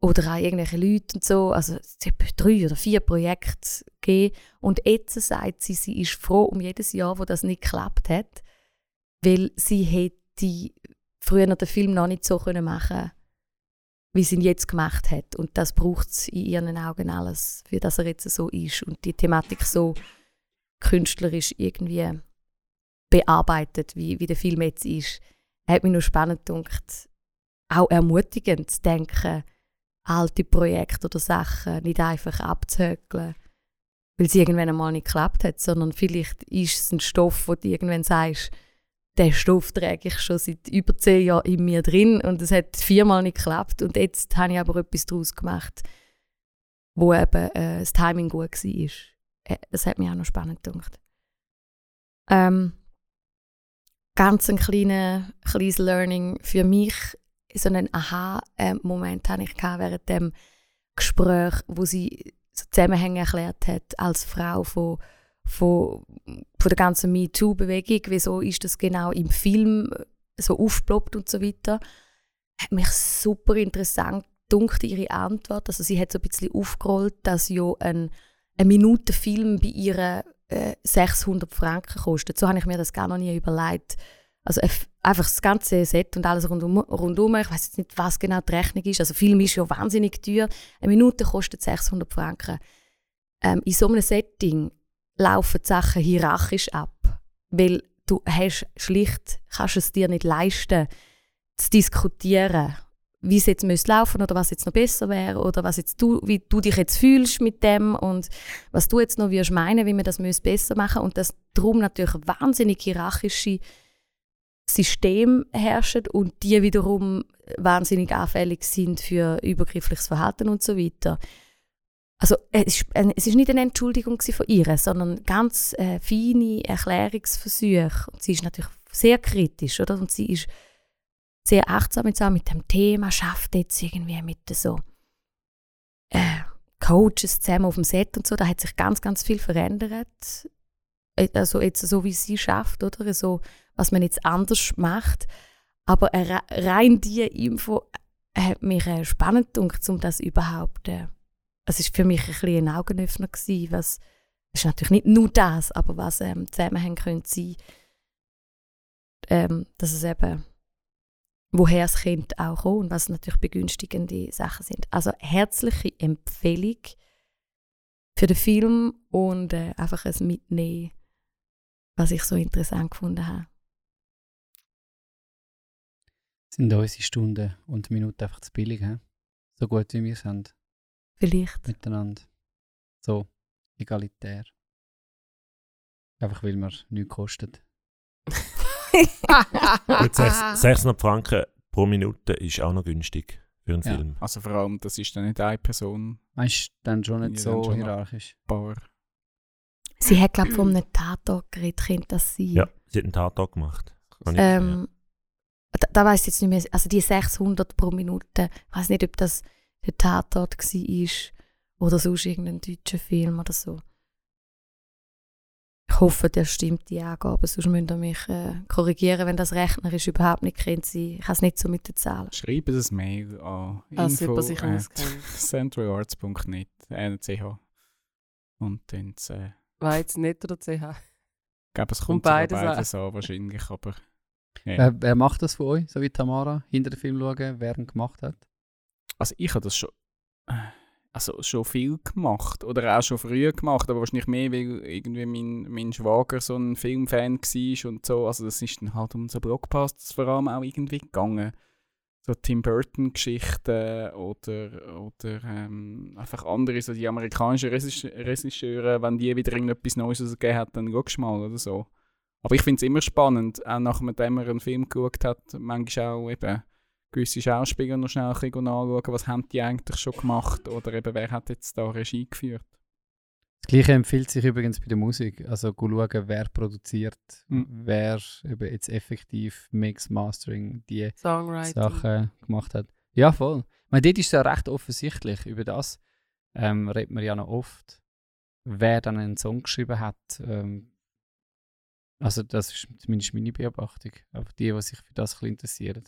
oder an irgendwelchen Leuten und so. Also es hat drei oder vier Projekte gegeben. Und jetzt sagt sie, sie ist froh um jedes Jahr, wo das nicht geklappt hat, weil sie hätte früher den Film noch nicht so können machen wie sie ihn jetzt gemacht hat. Und das braucht es in ihren Augen alles, für das er jetzt so ist und die Thematik so künstlerisch irgendwie bearbeitet, wie, wie der Film jetzt ist. Hat mich nur spannend gedacht, auch ermutigend zu denken, alte Projekte oder Sachen nicht einfach abzuhökeln, weil es irgendwann einmal nicht geklappt hat, sondern vielleicht ist es ein Stoff, wo du irgendwann sagst, den Stoff trage ich schon seit über zehn Jahren in mir drin und es hat viermal nicht geklappt und jetzt habe ich aber etwas daraus gemacht, wo eben äh, das Timing gut war. Äh, das hat mich auch noch spannend gedacht. Ähm, ganz ein kleiner, kleines Learning für mich. So einen Aha-Moment hatte ich während dem Gespräch, wo sie so Zusammenhänge erklärt hat als Frau von, von, von der ganzen MeToo-Bewegung. Wieso ist das genau im Film so aufgeploppt und so weiter. Hat mich super interessant dunkt ihre Antwort. Also sie hat so ein bisschen aufgerollt, dass ja ein, ein Minute Film bei ihr äh, 600 Franken kostet. So habe ich mir das gar noch nie überlegt. Also einfach das ganze Set und alles rundum. rundum. Ich weiß jetzt nicht, was genau die Rechnung ist. Also Film ist ja wahnsinnig teuer. Eine Minute kostet 600 Franken. Ähm, in so einem Setting laufen die Sachen hierarchisch ab, weil du hast schlicht kannst es dir nicht leisten, zu diskutieren, wie es jetzt müsste laufen oder was jetzt noch besser wäre oder was jetzt du, wie du dich jetzt fühlst mit dem und was du jetzt noch würdest meinen, wie man das müsste besser machen und dass darum natürlich wahnsinnig hierarchische System herrschen und die wiederum wahnsinnig anfällig sind für übergriffliches Verhalten und so weiter. Also es ist, äh, es ist nicht eine Entschuldigung von ihr, sondern ganz äh, feine Erklärungsversuche. Und sie ist natürlich sehr kritisch, oder? Und sie ist sehr achtsam jetzt auch mit dem Thema, schafft jetzt irgendwie mit so äh, Coaches zusammen auf dem Set und so. Da hat sich ganz, ganz viel verändert. Äh, Also jetzt so, wie sie schafft, oder? So, was man jetzt anders macht. Aber äh, re- rein die Info hat mich äh, spannend gedacht, um das überhaupt. Äh, es ist für mich ein, bisschen ein Augenöffner gewesen, was es ist natürlich nicht nur das, aber was ähm, Zusammenhänge können sein, ähm, dass es eben woher das Kind auch kommt und was natürlich begünstigende Sachen sind. Also herzliche Empfehlung für den Film und äh, einfach ein Mitnehmen, was ich so interessant gefunden habe. Sind unsere Stunden und Minuten einfach zu billig, he? so gut wie wir sind Vielleicht. miteinander. So egalitär. Einfach weil wir nichts kostet. Gut, sechs- 600 Franken pro Minute ist auch noch günstig für einen Ja. Film. Also vor allem, das ist dann nicht eine Person Meinst du dann schon nicht so schon. hierarchisch? bar. Sie hat, glaube ich, von einem Tatort geredet, könnte das sein. Ja, sie hat einen Tatort gemacht. Ähm, da, da weiß ich jetzt nicht mehr, also die 600 pro Minute, ich weiß nicht, ob das der Tatort war oder sonst irgendein deutscher Film oder so. Ich hoffe, der stimmt die Angabe, sonst müsst ihr mich äh, korrigieren, wenn das rechnerisch überhaupt nicht kennt sein. Ich habe es nicht so mit den Zahlen. Schreiben das Mail an Als info auskennt. centralarts.net äh, ch. Und dann äh, War jetzt nicht oder CH? ich glaube, es Und kommt sogar beides an. beides an, wahrscheinlich, aber ja. Wer, wer macht das von euch, so wie Tamara? Hinter den Film schauen, wer ihn gemacht hat? Also ich habe das schon, also schon viel gemacht oder auch schon früher gemacht, aber wahrscheinlich mehr, weil irgendwie mein, mein Schwager so ein Filmfan war und so. Also das ist dann halt um so Blockbusters vor allem auch irgendwie gegangen. So Tim Burton-Geschichten oder, oder ähm, einfach andere, so die amerikanischen Regisse- Regisseure, wenn die wieder irgendetwas Neues rausgegeben hat, dann schaust du mal oder so. Aber ich finde es immer spannend, auch nachdem man einen Film geschaut hat, manchmal auch eben gewisse Schauspieler noch schnell ein bisschen anschauen, was haben die eigentlich schon gemacht oder eben wer hat jetzt da Regie geführt. Das Gleiche empfiehlt sich übrigens bei der Musik. Also schauen, wer produziert, Mhm. wer eben jetzt effektiv Mix, Mastering, die. Sachen gemacht hat. Ja, voll. Ich meine, dort ist es ja recht offensichtlich. Über das ähm, redet man ja noch oft, wer dann einen Song geschrieben hat. Ähm, also das ist zumindest meine Beobachtung. Aber die, die sich für das ein bisschen interessieren.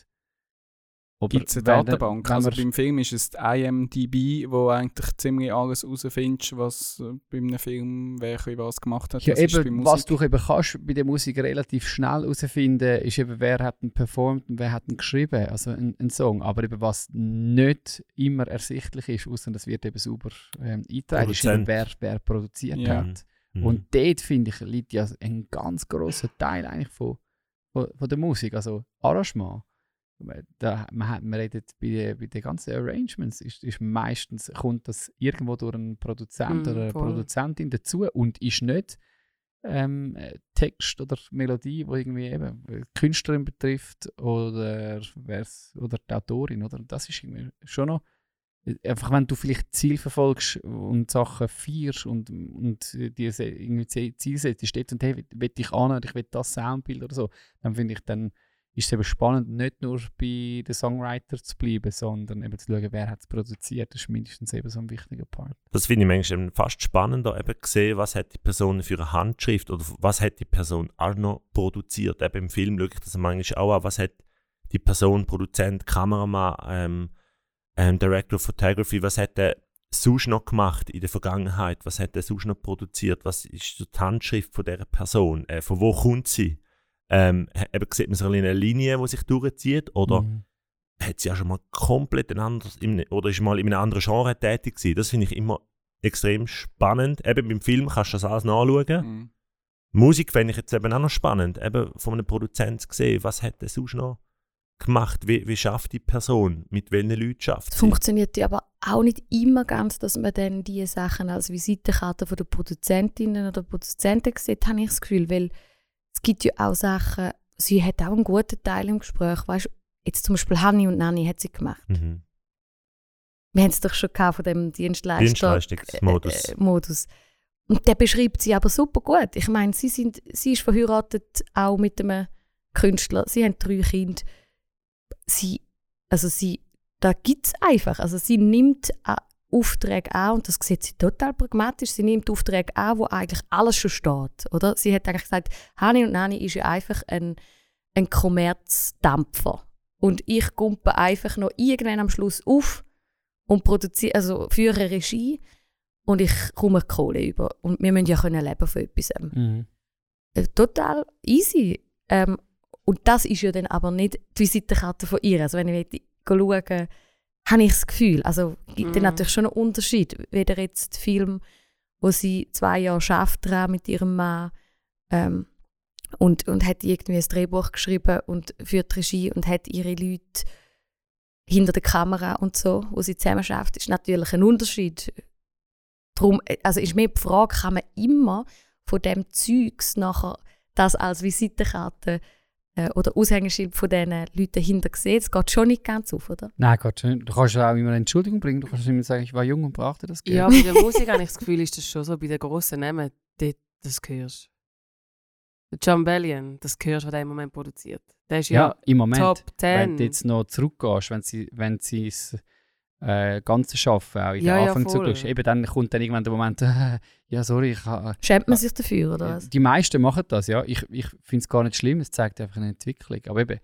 Gibt es eine Datenbank? Also beim Film ist es die IMDb, wo eigentlich ziemlich alles herausfindest, was äh, bei einem Film wer was gemacht hat. Ja, eben, was du eben kannst bei der Musik relativ schnell herausfinden, ist eben, wer hat ihn performt und wer hat ihn geschrieben, also ein, ein Song. Aber eben, was nicht immer ersichtlich ist, außer das wird eben sauber ähm, eingetragen, ist eben, wer, wer produziert Ja. hat. Mhm. Und dort, finde ich, liegt ja ein ganz grosser Teil eigentlich von, von, von der Musik, also Arrangement. Da, man, hat, man redet bei, bei den ganzen Arrangements, ist, ist meistens kommt das irgendwo durch einen Produzent Mm, oder eine voll. Produzentin dazu und ist nicht ähm, äh, Text oder Melodie, wo irgendwie eben die Künstlerin betrifft oder, wer's, oder die Autorin. Oder? Das ist irgendwie schon noch äh, einfach wenn du vielleicht Ziel verfolgst und Sachen feierst und, und dir irgendwie Ziel setzt, dort und hey, will- will ich an und ich will das Soundbild oder so, dann finde ich, dann ist es eben spannend, nicht nur bei den Songwriter zu bleiben, sondern eben zu schauen, wer hat es produziert. Das ist mindestens eben so ein wichtiger Part. Das finde ich manchmal fast spannender, eben gesehen, was hat die Person für eine Handschrift oder was hat die Person auch noch produziert. Eben im Film schaue ich das manchmal auch an, was hat die Person, Produzent, Kameramann, ähm, ähm, Director of Photography, was hat der sonst noch gemacht in der Vergangenheit, was hat der sonst noch produziert, was ist die Handschrift von dieser Person, äh, von wo kommt sie? Ähm, eben sieht man so eine Linie, die sich durchzieht oder Mhm. hat sie ja schon mal komplett ein anderes, in, einem- oder ist mal in einem anderen Genre tätig gewesen. Das finde ich immer extrem spannend. Eben beim Film kannst du das alles nachschauen. Mhm. Musik fände ich jetzt eben auch noch spannend, eben von einem Produzent zu sehen, was hat der sonst noch gemacht, wie, wie schafft die Person, mit welchen Leuten schafft Es sie. funktioniert ja aber auch nicht immer ganz, dass man dann diese Sachen als Visitenkarte von der Produzentinnen oder Produzenten sieht, habe ich das Gefühl, weil es gibt ja auch Sachen, sie hat auch einen guten Teil im Gespräch, weißt jetzt zum Beispiel Hanni und Nanni hat sie gemacht. Mhm. Wir haben es doch schon gehabt von dem Dienstleister Dienstleistungsmodus. äh, äh, Modus. Und der beschreibt sie aber super gut. Ich meine, sie, sind, sie ist verheiratet auch mit einem Künstler. Sie haben drei Kinder. Sie, also sie, da gibt es einfach. Also sie nimmt Aufträge an und das sieht sie total pragmatisch. Sie nimmt Aufträge an, wo eigentlich alles schon steht. Oder? Sie hat eigentlich gesagt, Hani und Nani ist ja einfach ein, ein Kommerzdampfer. Und ich kumpe einfach noch irgendwann am Schluss auf und produziere, also führe Regie und ich komme Kohle über. Und wir müssen ja können leben von etwas. Mhm. Äh, Total easy. Ähm, und das ist ja dann aber nicht die Visitenkarte von ihr. Also wenn ich will schaue, habe ich das Gefühl, also gibt dann Mhm. natürlich schon einen Unterschied. Weder jetzt der Film, wo sie zwei Jahre schafft mit ihrem Mann ähm, und, und hat irgendwie ein Drehbuch geschrieben und führt Regie und hat ihre Leute hinter der Kamera und so, wo sie zusammen schafft, ist natürlich ein Unterschied. Drum, äh, also ist mir die Frage, kann man immer von dem Zeugs nachher das als Visitenkarte äh, oder Aushängeschild von diesen Leuten hinter sehen? Das geht schon nicht ganz auf, oder? Nein, Gott, schön. du kannst ja auch immer eine Entschuldigung bringen. Du kannst immer sagen, ich war jung und brauchte das Geld. Ja, bei der Musik habe ich das Gefühl, ist das schon so. Bei den grossen Namen, dort, das hörst Der John Bellion, das hörst du, was der im Moment produziert. Der ist ja, Ja, im Moment. Top wenn 10. du jetzt noch zurückgehst, wenn sie, wenn sie das äh, Ganze schaffen, auch in Ja, ja, Anfang voll. eben dann kommt dann irgendwann der Moment, äh, ja, sorry, ich ha- Schämt man sich dafür, oder was? Die meisten machen das, ja. Ich, ich finde es gar nicht schlimm, es zeigt einfach eine Entwicklung. Aber eben,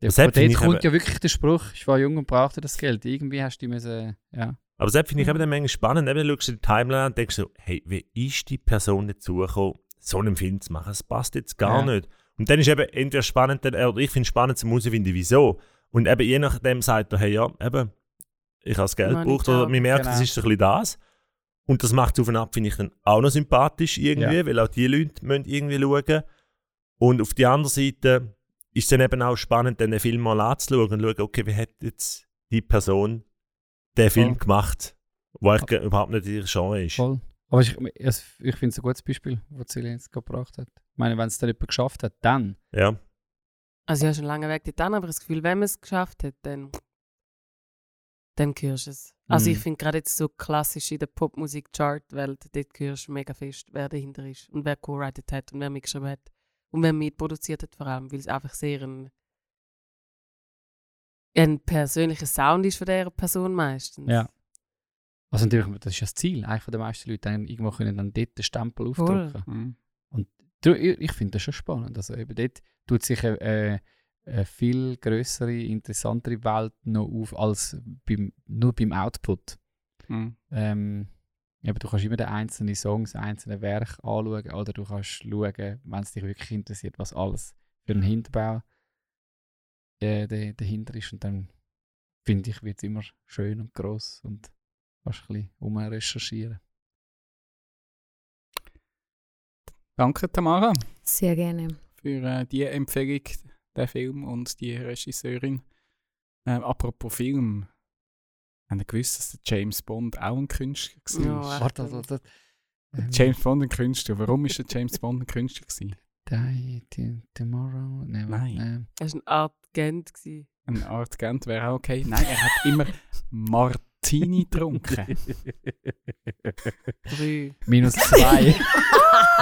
der, von dort ich, kommt eben- ja wirklich der Spruch, ich war jung und brauchte das Geld. Irgendwie hast du müssen, ja. Aber das finde ich eben dann manchmal spannend. Eben, schaust du die Timeline an und denkst so, hey, wie ist die Person dazu gekommen, so einen Film zu machen? Das passt jetzt gar Ja. nicht. Und dann ist eben entweder spannend, oder ich finde es spannend, zu herausfinden, wieso. Und eben je nachdem sagt er, hey, ja, eben, ich habe das Geld Money gebraucht, oder man merkt, genau. es ist so ein bisschen das. Und das macht es auf und ab, finde ich dann auch noch sympathisch irgendwie, Ja. weil auch die Leute müssen irgendwie schauen. Und auf der anderen Seite ist es dann eben auch spannend, dann den Film mal anzuschauen und schauen, okay, wie hat jetzt die Person den Film Voll. gemacht, wo eigentlich überhaupt nicht ihr Genre ist. Voll. Aber ich, ich, ich finde es ein gutes Beispiel, was Celine jetzt gebracht hat. Ich meine, wenn es dann jemand geschafft hat, dann. Ja. Also ja, schon lange Weg dorthin, aber das Gefühl, wenn man es geschafft hat, dann, dann hörst du es. Also Mhm. ich finde gerade jetzt so klassisch in der Popmusik-Chart-Welt, dort hörst du mega fest, wer dahinter ist und wer co-writet hat und wer mitgeschrieben hat und wer mitproduziert hat vor allem, weil es einfach sehr ein, ein persönlicher Sound ist von dieser Person meistens. Ja. Also natürlich, das ist ja das Ziel. Eigentlich von den meisten Leute dann irgendwo können dann dort den Stempel aufdrücken. Mhm. Du, ich ich finde das schon spannend. Also eben dort tut sich eine, eine, eine viel größere, interessantere Welt noch auf als beim, nur beim Output. Mhm. Ähm, eben, du kannst immer den einzelnen Songs, einzelne Werk anschauen oder du kannst schauen, wenn es dich wirklich interessiert, was alles für einen Hinterbau äh, da- dahinter ist. Und dann finde ich, wird es immer schön und gross und kannst ein bisschen umrecherchieren. Danke, Tamara, Sehr gerne. für äh, die Empfehlung, der Film und die Regisseurin. Ähm, apropos Film, haben gewusst, dass der James Bond auch ein Künstler war? Ja. Warte, warte, warte. Ähm, James Bond ein Künstler. Warum ist der James Bond ein Künstler gewesen? Die, tomorrow? Nee, Nein. Ähm, Er war eine Art Gent. gewesen. Eine Art Gent wäre auch okay. Nein, er hat immer Martini getrunken. Drei. Minus zwei.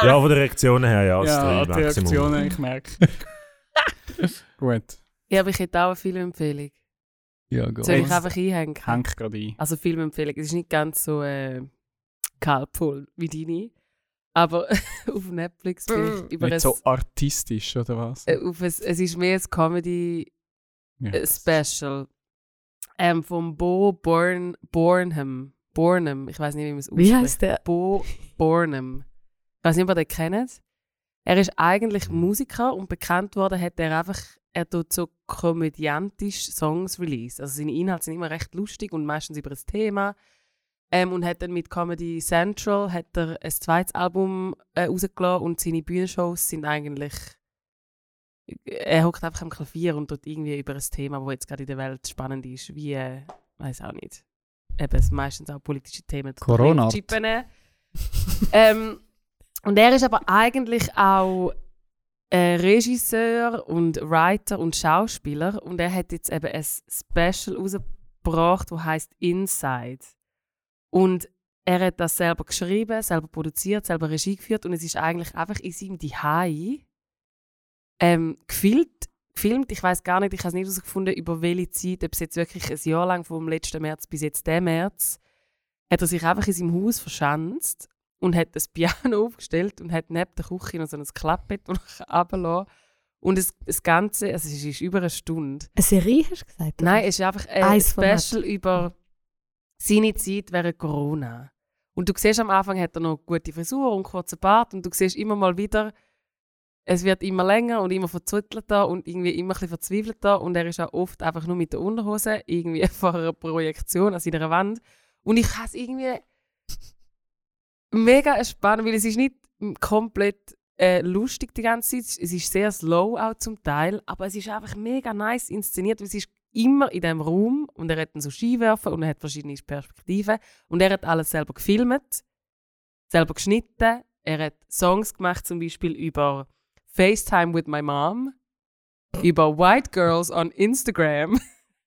Ja, von der Reaktionen her, ja. ja, die. Reaktionen, ich merke. Gut, Ja, aber ich hätte auch eine Filmempfehlung. ja, gut. Soll ich einfach einhängen? häng gerade ein. Also Filmempfehlung. Es ist nicht ganz so äh, kaltvoll wie deine. Aber auf Netflix bin ich über Nicht ein, so artistisch, oder was? äh, auf ein, es ist mehr ein Comedy Ja. äh, Special. Ähm, von Bo Born, Bornham. Bornham. Ich weiß nicht, wie man es ausspricht. Wie heißt der? Bo Bornham. Ich weiß nicht, ob ihr den kennt. Er ist eigentlich Musiker und bekannt worden hat er einfach, er tut so komödiantisch Songs release. Also seine Inhalte sind immer recht lustig und meistens über das Thema. Ähm, und hat dann mit Comedy Central hat er ein zweites Album äh, rausgelassen und seine Bühnenshows sind eigentlich er hockt einfach am Klavier und tut irgendwie über ein Thema, das jetzt gerade in der Welt spannend ist, wie, äh, weiß auch nicht, eben es meistens auch politische Themen. Corona. Chippen. ähm, und er ist aber eigentlich auch äh, Regisseur und Writer und Schauspieler und er hat jetzt eben ein Special rausgebracht, das heißt Inside. Und er hat das selber geschrieben, selber produziert, selber Regie geführt und es ist eigentlich einfach in seinem Zuhause ähm, gefilmt. gefilmt. Ich weiß gar nicht, ich habe es nicht herausgefunden, über welche Zeit, ob es jetzt wirklich ein Jahr lang vom letzten März bis jetzt den März, hat er sich einfach in seinem Haus verschanzt und hat das Piano aufgestellt und hat neben der Küche noch so ein Klappbett runtergelassen. Und das, das Ganze, also es ist über eine Stunde. Eine Serie hast du gesagt? oder? Nein, es ist einfach ein Eins. Special über seine Zeit während Corona. Und du siehst am Anfang hat er noch gute Frisur und kurzen Bart und du siehst immer mal wieder, es wird immer länger und immer verzüttelter und irgendwie immer ein bisschen verzweifelter und er ist auch oft einfach nur mit der Unterhose irgendwie vor einer Projektion an seiner Wand. Und ich habe es irgendwie mega spannend, weil es ist nicht komplett äh, lustig die ganze Zeit. Es ist sehr slow auch zum Teil, aber es ist einfach mega nice inszeniert. Es ist immer in diesem Raum und er hat dann so Skiwerfer und er hat verschiedene Perspektiven und er hat alles selber gefilmt, selber geschnitten. Er hat Songs gemacht, zum Beispiel über FaceTime with my mom, über White Girls on Instagram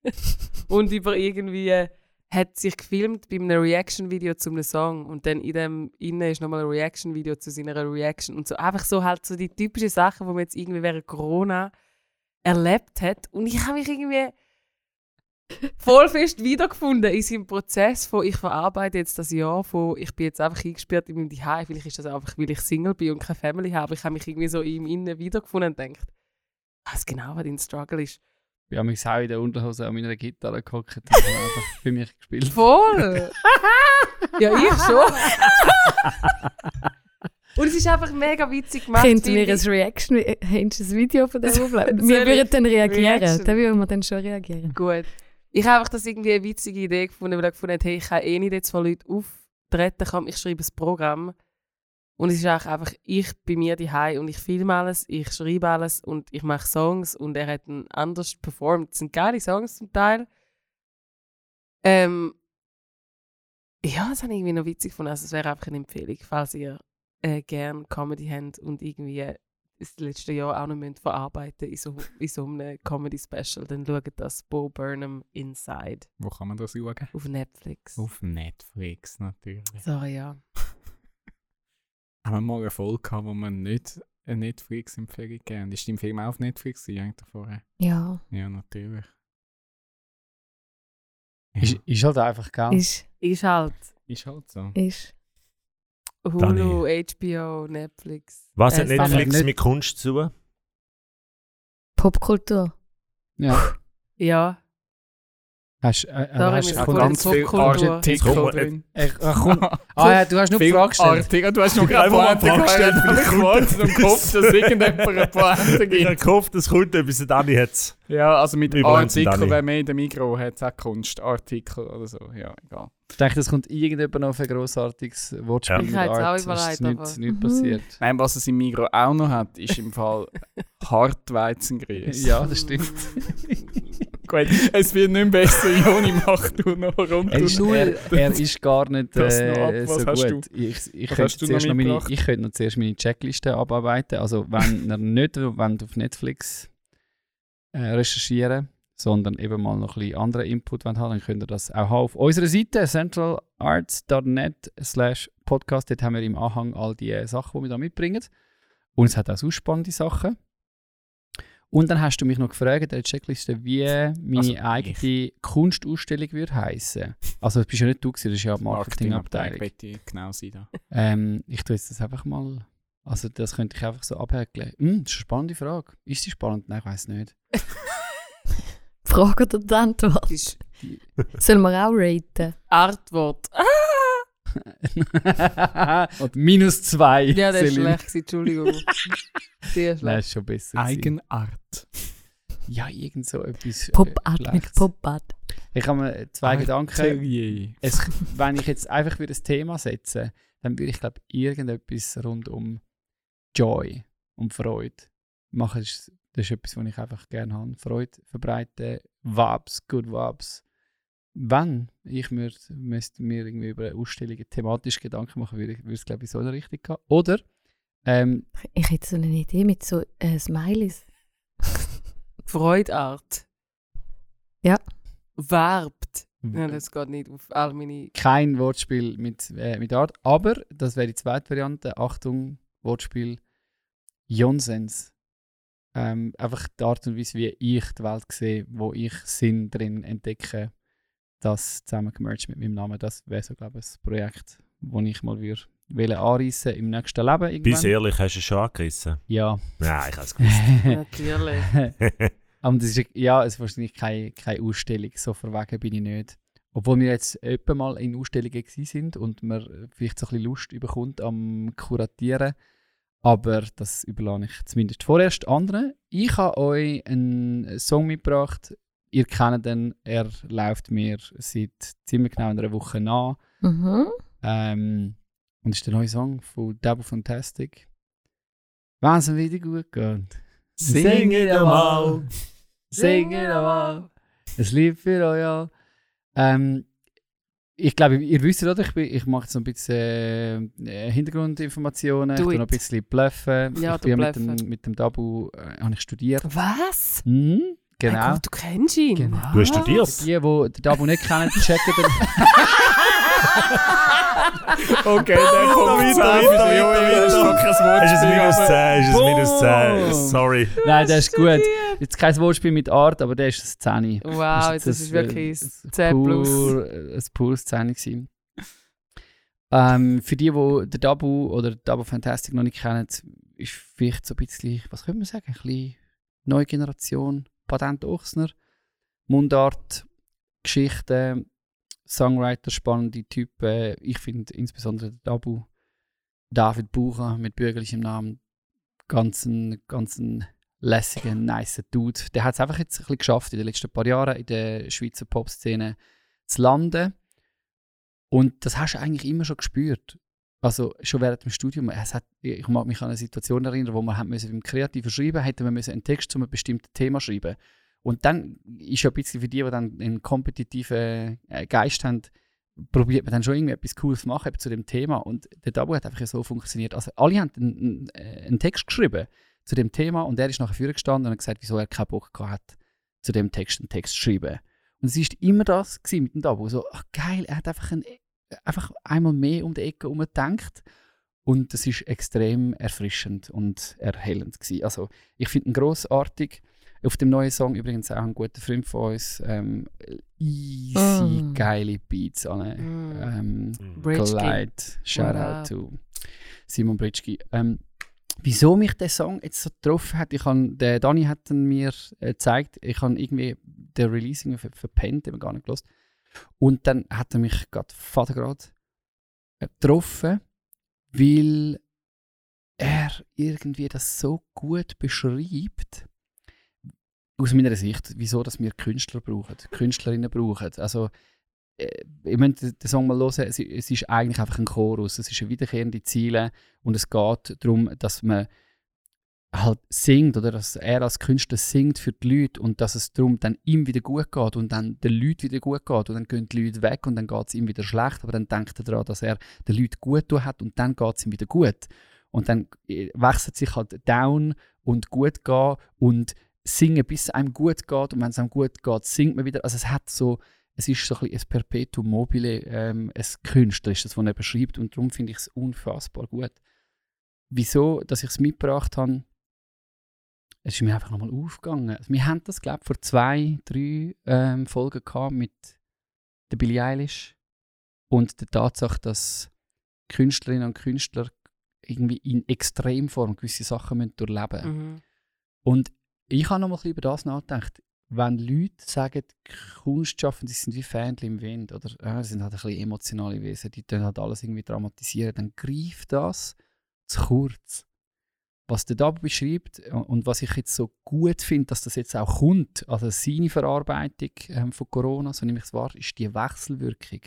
und über irgendwie äh, hat sich gefilmt bei einem Reaction-Video zu einem Song und dann in dem innen ist nochmal ein Reaction-Video zu seiner Reaction und so. Einfach so halt so die typischen Sachen, die man jetzt irgendwie während Corona erlebt hat. Und ich habe mich irgendwie voll fest wiedergefunden in seinem Prozess von ich verarbeite jetzt das Jahr von ich bin jetzt einfach eingesperrt in meinem Zuhause, vielleicht ist das einfach, weil ich Single bin und keine Family habe, ich habe mich irgendwie so in ihm innen wiedergefunden und gedacht, ich weiß genau, was dein Struggle ist. Ich habe mich auch in der Unterhose an meiner Gitarre gehockt und habe einfach für mich gespielt. Voll! ja, ich schon. Und es ist einfach mega witzig gemacht. Könnten wir ein. Reaction, äh, hast du ein Video von dem? Soll Wir würden dann reagieren. Reaction? Da würden wir dann schon reagieren. Gut. Ich habe einfach das irgendwie eine witzige Idee gefunden, weil ich gefunden habe, hey, ich kann eh nicht jetzt von Leuten auftreten, ich schreibe ein Programm. Und es ist auch einfach ich bei mir daheim und ich filme alles, ich schreibe alles und ich mache Songs und er hat ein anders performt. Es sind geile Songs zum Teil. Ähm, ja, das habe ich irgendwie noch witzig gefunden. Also es wäre einfach eine Empfehlung, falls ihr äh, gerne Comedy habt und irgendwie das letzte Jahr auch noch müsst verarbeiten in so, in so einem Comedy-Special, dann schaut das Bo Burnham Inside Wo kann man das schauen? auf Netflix. Auf Netflix natürlich. Sorry, ja. Haben wir mal eine Folge gehabt, wo wir nicht eine Netflix-Empfehlung gegeben haben? Ist dein Film auch auf Netflix eigentlich vorher? Ja, Ja, natürlich. Ja, Ist, ist halt einfach geil. ist, Ist halt ist halt so. ist. Hulu, HBO, Netflix. Was Äh, hat Summer. Netflix nicht- mit Kunst zu tun? Popkultur. Ja. Ja, Hast, äh, äh, Darum hast, ganz viele Popkultur. Artikel äh, äh. Ah ja, du hast nur die Viele Frage gestellt. Artikel. Du hast noch gerade Einfach mal Pointe eine Frage gestellt. Ich wollte im Kopf, dass irgendjemand eine Pointe Ich habe gibt. gehofft, es kommt etwas, Dani hat es. Ja, also mit Artikel, wenn mehr in dem Mikro hat, es auch Kunstartikel oder so. Ja, egal. Ich denke, es kommt irgendjemand noch auf ein grossartiges Wortspiel Ja. Ich habe jetzt auch. Es überlegt, ist nicht, passiert. Nein, was es im Mikro auch noch hat, ist im Fall Hartweizengrieß. Ja, das stimmt. Gut, es wird nicht besser. Joni, mach du noch rund. Er ist, er, er ist gar nicht äh, Was so hast gut. Ich, ich, könnte noch noch meine, ich könnte noch zuerst meine Checkliste abarbeiten. Also, wenn ihr nicht wollt auf Netflix äh, recherchieren sondern eben mal noch ein bisschen anderen Input wollt haben, dann könnt ihr das auch haben auf unserer Seite centralarts.net slash podcast. Dort haben wir im Anhang all die äh, Sachen, die wir da mitbringen. Und es hat auch so spannende Sachen. Und dann hast du mich noch gefragt der Checkliste, wie meine Also, eigene Kunstausstellung würde heißen. Also das bist ja nicht du, gewesen, das ist ja die Marketingabteilung. Marketingabteilung. genau sein da. Ähm, ich tue jetzt das einfach mal. Also das könnte ich einfach so abhäkeln. Hm, das ist eine spannende Frage. Ist sie spannend? Nein, ich weiß nicht. Die Frage oder die Antwort? Sollen wir auch raten? Artwort. Und minus zwei. Ja, das ist Celine. schlecht, gewesen, Entschuldigung. Sehr Nein, schlecht. ist schon besser. Eigenart. Ja, irgend so etwas. äh, Pop-Art mit Schlechtes. Pop-Art. Ich habe mir zwei Gedanken. Atelier. Es, wenn ich jetzt einfach für das Thema setze, dann würde ich glaube irgendetwas rund um Joy und Freude machen. Das ist, das ist etwas, was ich einfach gerne habe. Freude verbreiten, Vibes, good Vibes. Wenn ich mir, müsste mir irgendwie über Ausstellungen thematisch Gedanken machen würde, würde es glaube ich so in die Richtung gehen. Oder ähm, Ich hätte so eine Idee mit so äh, Smileys. Freudart. Ja. Werbt. Ja, das geht nicht auf all meine. kein Wortspiel mit, äh, mit Art, aber das wäre die zweite Variante. Achtung, Wortspiel Jonsens. Ähm, einfach die Art und Weise, wie ich die Welt sehe, wo ich Sinn drin entdecke, das zusammen gemerged mit meinem Namen. Das wäre so, glaube ich, das Projekt, das ich mal würde wollen anreissen im nächsten Leben. Bis Irgendwann. ehrlich, hast du es schon angerissen? Ja. Nein, ich habe es gewusst. Natürlich. Aber das ist, ja, es ist wahrscheinlich keine, keine Ausstellung, so verwegen bin ich nicht. Obwohl wir jetzt öppe mal in Ausstellungen gewesen sind und man vielleicht so ein bisschen Lust bekommt am Kuratieren. Aber das überlasse ich zumindest vorerst anderen. Ich habe euch einen Song mitgebracht. Ihr kennt ihn, er läuft mir seit ziemlich genau einer Woche nach. Mhm. Ähm, und das ist der neue Song von Double Fantastic. Wenn es ihm wieder gut geht. Sing it einmal. Sing it einmal. Ein Lied für euch all. Ähm, ich glaube, ihr wisst oder? Ich, bin- ich mache jetzt noch ein bisschen äh, Hintergrundinformationen. Do ich tue noch ein bisschen bluffen. Ja, ich du bin mit dem, mit dem Dabu äh, habe ich studiert. Was? Mhm, Genau. Gott, du kennst ihn. Genau. Du hast studiert? Die, die den Dabu nicht kennen, checken den. Okay, der Punkt weiter, weiter, weiter, Das ist noch kein Wort. Es ist ein minus 10, es ist ein minus 10. Boom. Sorry. Nein, der ist gut. Jetzt kein Wortspiel mit Art, aber der ist ein 10. Wow, jetzt das ist wirklich ein 10 plus. Pur, ein pures 10 gewesen. Ähm, für die, die den Dabu oder Dabu Fantastic noch nicht kennen, ist vielleicht so ein bisschen, was könnte man sagen, ein bisschen neue Generation, Patent Ochsner, Mundart, Geschichten, Songwriter, spannende Typen. Ich finde insbesondere den Dabu, David Bucher mit bürgerlichem Namen, ganz ein, ganz ein lässiger, nicer Dude. Der hat es einfach jetzt ein bisschen geschafft, in den letzten paar Jahren in der Schweizer Popszene zu landen. Und das hast du eigentlich immer schon gespürt. Also schon während dem Studium. Es hat, ich mag mich an eine Situation erinnern, wo wir haben müssen beim Kreativen schreiben, hätten wir müssen einen Text zu einem bestimmten Thema schreiben. Und dann ist ja ein bisschen für die, die dann einen kompetitiven äh, Geist haben, probiert man dann schon irgendwie etwas Cooles zu machen zu dem Thema. Und der Dabu hat einfach so funktioniert. Also alle haben einen, einen, einen Text geschrieben zu dem Thema und er ist nachher vorne gestanden und hat gesagt, wieso er keinen Bock hat, zu dem Text einen Text zu schreiben. Und es ist immer das mit dem Dabu. So, ach geil, er hat einfach, ein, einfach einmal mehr um die Ecke herum gedacht. Und das ist extrem erfrischend und erhellend gewesen. Also ich finde ihn grossartig. Auf dem neuen Song übrigens auch ein guter Freund von uns. Ähm, easy, Mm. geile Beats an. Mm. Ähm, Bridge Glide. Shout Wow. out to Simon Britschki. Ähm, wieso mich der Song jetzt so getroffen hat, ich han, der Dani hat mir äh, gezeigt, ich habe irgendwie den Releasing ver verpennt, eben gar nicht gelost. Und dann hat er mich gerade vatergrad äh, getroffen, weil er irgendwie das so gut beschreibt, aus meiner Sicht, wieso dass wir Künstler brauchen, Künstlerinnen brauchen. Also, äh, ich meine, den Song mal hören, es ist eigentlich einfach ein Chorus, es ist eine wiederkehrende Ziele und es geht darum, dass man halt singt oder dass er als Künstler singt für die Leute und dass es darum dann ihm wieder gut geht und dann den Leuten wieder gut geht und dann gehen die Leute weg und dann geht es ihm wieder schlecht, aber dann denkt er daran, dass er den Leuten gut tun hat und dann geht es ihm wieder gut. Und dann äh, wechselt sich halt down und gut gehen und singen, bis es einem gut geht und wenn es einem gut geht, singt man wieder. Also es hat so, es ist so ein, ein Perpetuum mobile, ähm, ein künstlerisches, das er beschreibt und darum finde ich es unfassbar gut. Wieso, dass ich es mitgebracht habe, es ist mir einfach nochmal aufgegangen. Also wir haben das, glaube ich, vor zwei, drei ähm, Folgen gehabt mit der Billie Eilish und der Tatsache, dass Künstlerinnen und Künstler irgendwie in Extremform gewisse Sachen müssen durchleben müssen. Mhm. Und ich habe noch mal ein bisschen über das nachgedacht. Wenn Leute sagen, Kunstschaffende sind wie Fähnchen im Wind oder äh, sie sind halt ein bisschen emotionale Wesen, die halt alles irgendwie dramatisieren, dann greift das zu kurz. Was der da beschreibt äh, und was ich jetzt so gut finde, dass das jetzt auch kommt, also seine Verarbeitung ähm, von Corona, so nehme ich es wahr, ist die Wechselwirkung,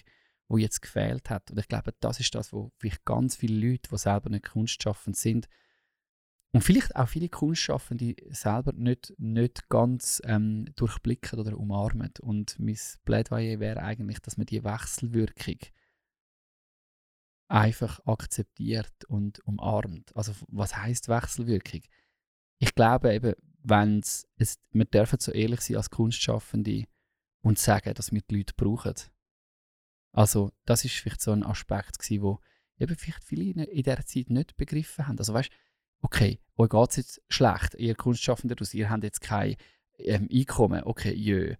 die jetzt gefehlt hat. Und ich glaube, das ist das, wo vielleicht ganz viele Leute, die selber nicht kunstschaffend sind, und vielleicht auch viele Kunstschaffende selber nicht, nicht ganz ähm, durchblicken oder umarmen. Und mein Plädoyer wäre eigentlich, dass man die Wechselwirkung einfach akzeptiert und umarmt. Also was heißt Wechselwirkung? Ich glaube eben, wenn es, wir dürfen so ehrlich sein als Kunstschaffende und sagen, dass wir die Leute brauchen. Also das ist vielleicht so ein Aspekt gewesen, wo eben vielleicht viele in dieser Zeit nicht begriffen haben. Also weißt, okay, euch geht es jetzt schlecht, ihr Kunstschaffende, aus, ihr habt jetzt kein ähm, Einkommen, okay, jö.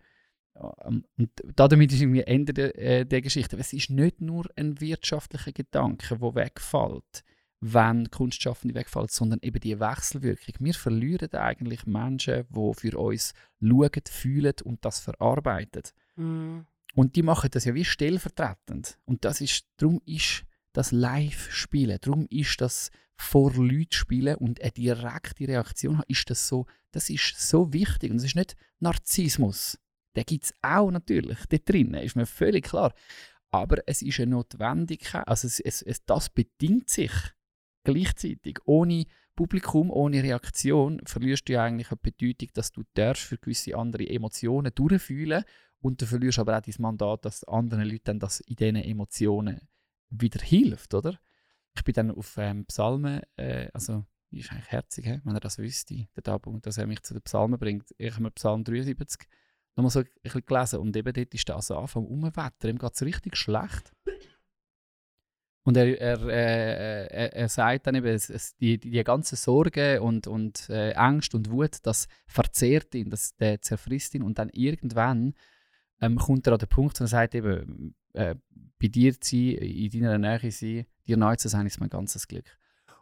Ähm, Und damit ist irgendwie Ende der, äh, der Geschichte. Aber Es ist nicht nur ein wirtschaftlicher Gedanke, der wegfällt, wenn Kunstschaffende wegfallen, sondern eben die Wechselwirkung. Wir verlieren eigentlich Menschen, die für uns schauen, fühlen und das verarbeiten. Mhm. Und die machen das ja wie stellvertretend. Und das ist, darum ist das Live-Spielen, darum ist das vor Leuten spielen und eine direkte Reaktion haben, ist das so, das ist so wichtig. Und es ist nicht Narzissmus. Den gibt es auch natürlich, dort drinnen, ist mir völlig klar. Aber es ist eine Notwendigkeit, also es, es, es, das bedingt sich gleichzeitig. Ohne Publikum, ohne Reaktion verlierst du ja eigentlich eine Bedeutung, dass du darfst für gewisse andere Emotionen durchfühlen und du verlierst aber auch dein Mandat, dass anderen Leuten das in diesen Emotionen wieder hilft, oder? Ich bin dann auf ähm, Psalmen, äh, also ist eigentlich herzig, he? wenn er das wüsste, der Tabu, dass er mich zu den Psalmen bringt. Ich habe mir Psalm 73 nochmal so ein bisschen gelesen und eben dort ist der Asaf am Umwetter, ihm geht es richtig schlecht. Und er, er, äh, er, er sagt dann eben, es, es, die, die ganze Sorge und, und äh, Angst und Wut, das verzehrt ihn, das der zerfrisst ihn und dann irgendwann ähm, kommt er an den Punkt und sagt eben, äh, bei dir zu sein, in deiner Nähe sein, dir neu zu sein, ist mein ganzes Glück.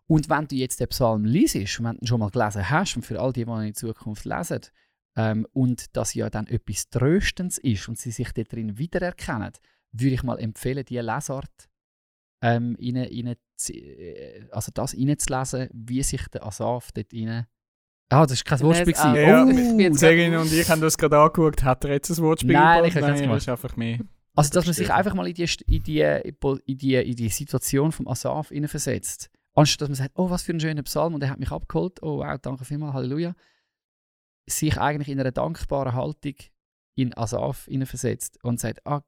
Und wenn du jetzt den Psalm liest wenn du ihn schon mal gelesen hast und für all die, die ihn in Zukunft lesen, ähm, und das ja dann etwas Tröstens ist und sie sich dort drin wiedererkennen, würde ich mal empfehlen, diese Lesart ähm, rein, zu- äh, also das reinzulesen, wie sich der Asaf dort rein... Ah, das war kein Wortspiel. Ah. Ja, Oh, Serin und ich haben das gerade angeschaut. Hat er jetzt ein Wortspiel Nein, gebaut? ich Nein, das ist einfach mehr. Also, dass man sich einfach mal in die, in die, in die, in die Situation vom Asaf versetzt. Anstatt dass man sagt, oh, was für ein schöner Psalm und er hat mich abgeholt. Oh, wow, danke vielmals, Halleluja. Sich eigentlich in einer dankbaren Haltung in Asaf versetzt und sagt, ah,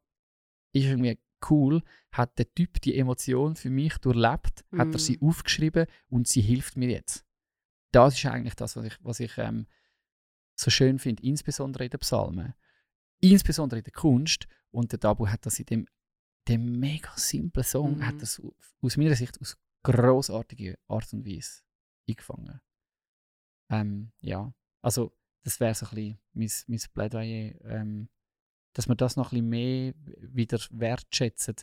ist irgendwie cool, hat der Typ die Emotion für mich durchlebt, hat Mhm. er sie aufgeschrieben und sie hilft mir jetzt. Das ist eigentlich das, was ich, was ich ähm, so schön finde, insbesondere in den Psalmen. Insbesondere in der Kunst. Und der Dabu hat das in dem, dem mega simplen Song, Mhm. hat das au- aus meiner Sicht aus großartiger Art und Weise eingefangen. Ähm, ja, also das wäre so ein bisschen mein, mein Plädoyer, ähm, dass man das noch ein bisschen mehr wieder wertschätzen.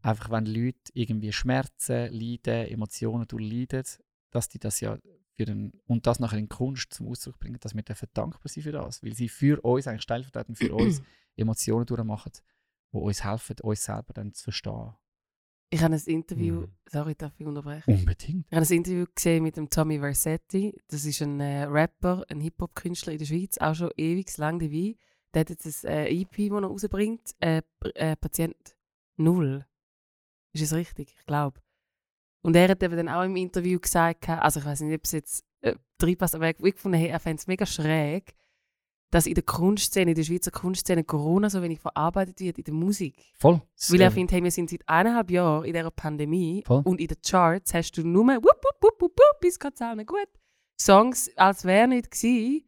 Einfach wenn Leute irgendwie Schmerzen, Leiden, Emotionen durchleiden, dass die das ja für den, und das nachher in Kunst zum Ausdruck bringen, dass wir dafür dankbar sind für das, weil sie für uns, eigentlich stellvertretend für uns, Emotionen durchmachen, die uns helfen, uns selber dann zu verstehen. Ich habe ein Interview, Mhm. sorry, darf ich unterbrechen? Unbedingt. Ich habe ein Interview gesehen mit dem Tommy Versetti. Das ist ein äh, Rapper, ein Hip-Hop-Künstler in der Schweiz, auch schon ewig lang dabei. Der hat jetzt ein äh, EP, das er rausbringt. Äh, äh, Patient Null. Ist es richtig? Ich glaube. Und er hat eben dann auch im Interview gesagt, also ich weiß nicht, ob es jetzt äh, reinpasst, aber er hey, er fände es mega schräg, dass in der Kunstszene, in der Schweizer Kunstszene Corona so wenig verarbeitet wird in der Musik. Voll. Weil er findet, hey, wir sind seit eineinhalb Jahren in dieser Pandemie Voll. und in den Charts hast du nur wupp, wupp, wupp, wupp, wupp, bis geht's allen gut. Songs, als wäre nicht gewesen.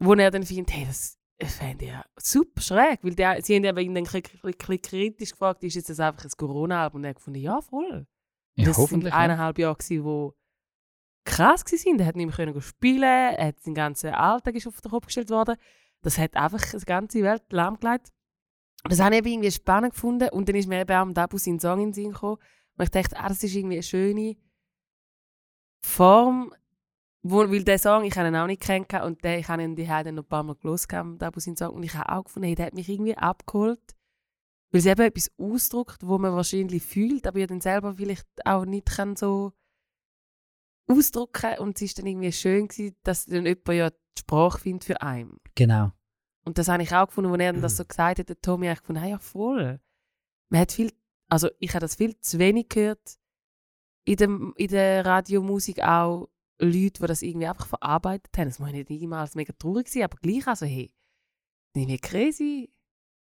wo er dann findet, hey, das fände ich ja super schräg, weil die, sie haben ihn dann kritisch gefragt, ist jetzt das einfach ein Corona-Album? Und er hat gefunden, ja, voll. Ja, das sind eineinhalb Jahre gewesen, wo krass waren. Er hat nicht mehr können spielen, er hat sein ganzer Alltag ist auf den Kopf gestellt worden. Das hat einfach die ganze Welt lahmgelegt. Das habe ich irgendwie spannend gefunden. Und dann ist mir eben auch am Dabu sein Song in den Sinn gekommen. Und ich dachte, ah, das ist irgendwie eine schöne Form, wo, weil der Song, ich habe ihn auch nicht kennengelernt und den, ich habe ihn die noch ein paar Mal gelesen, am Dabu seinen Song. Und ich habe auch gefunden, hey, der hat mich irgendwie abgeholt. Weil es eben etwas ausdrückt, wo man wahrscheinlich fühlt, aber ja dann selber vielleicht auch nicht kann so ausdrücken Und es war dann irgendwie schön, gewesen, dass dann jemand ja die Sprache findet für einen. Genau. Und das habe ich auch gefunden, als er das so gesagt hat, der Tommy, ich gefunden, hey, ja voll. Man hat viel, also ich habe das viel zu wenig gehört in, dem, in der Radiomusik auch Leute, die das irgendwie einfach verarbeitet haben. Das muss nicht niemals mega traurig sein, aber gleich also, hey, das war crazy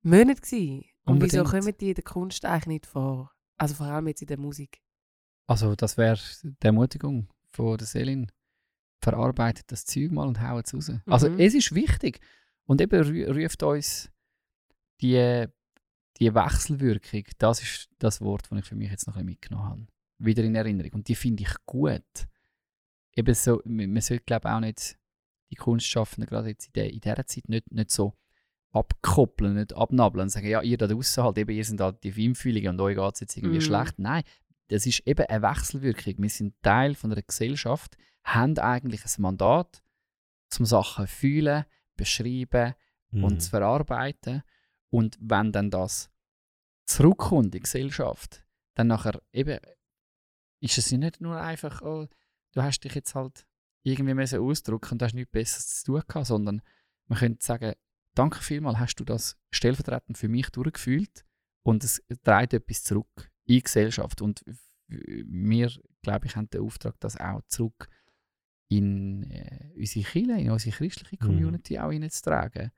Monate gewesen. Und wieso kommen die in der Kunst eigentlich nicht vor? Also vor allem jetzt in der Musik. Also das wäre die Ermutigung von der Selin. Verarbeitet das Zeug mal und haut es raus. Also Mhm. es ist wichtig. Und eben ruft uns die, die Wechselwirkung, das ist das Wort, das ich für mich jetzt noch ein bisschen mitgenommen habe. Wieder in Erinnerung. Und die finde ich gut. Eben so, man sollte glaube ich auch nicht die Kunstschaffenden gerade jetzt in, der, in dieser Zeit nicht, nicht so abkoppeln, nicht abnabeln und sagen, ja, ihr da draußen halt, eben, ihr sind halt die Feinfühligen und euch geht es jetzt irgendwie Mhm. schlecht. Nein, das ist eben eine Wechselwirkung. Wir sind Teil von einer Gesellschaft, haben eigentlich ein Mandat, zum Sachen fühlen, beschreiben Mhm. und zu verarbeiten. Und wenn dann das zurückkommt in die Gesellschaft, dann nachher eben ist es ja nicht nur einfach, oh, du hast dich jetzt halt irgendwie müssen ausdrücken und hast nichts Besseres zu tun gehabt, sondern man könnte sagen, danke vielmals, hast du das stellvertretend für mich durchgefühlt und es trägt etwas zurück in die Gesellschaft. Und wir, glaube ich, haben den Auftrag, das auch zurück in äh, unsere Kirche, in unsere christliche Mhm. Community auch hineinzutragen.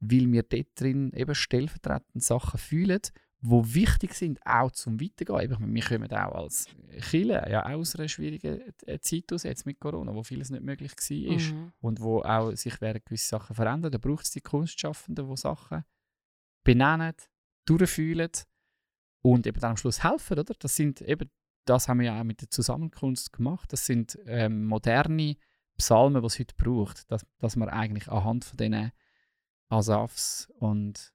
Weil wir dort drin eben stellvertretend Sachen fühlen, die wichtig sind, auch zum Weitergehen. Eben, ich meine, wir kommen auch als Kirche ja aus einer schwierigen äh, Zeit aus, jetzt mit Corona, wo vieles nicht möglich war Mhm. und wo auch sich werden gewisse Sachen verändern. Da braucht es die Kunstschaffenden, die Sachen benennen, durchfühlen und eben dann am Schluss helfen, oder? Das sind eben, das haben wir ja auch mit der Zusammenkunft gemacht. Das sind ähm, moderne Psalmen, die es heute braucht, dass, dass man eigentlich anhand von diesen Asafs und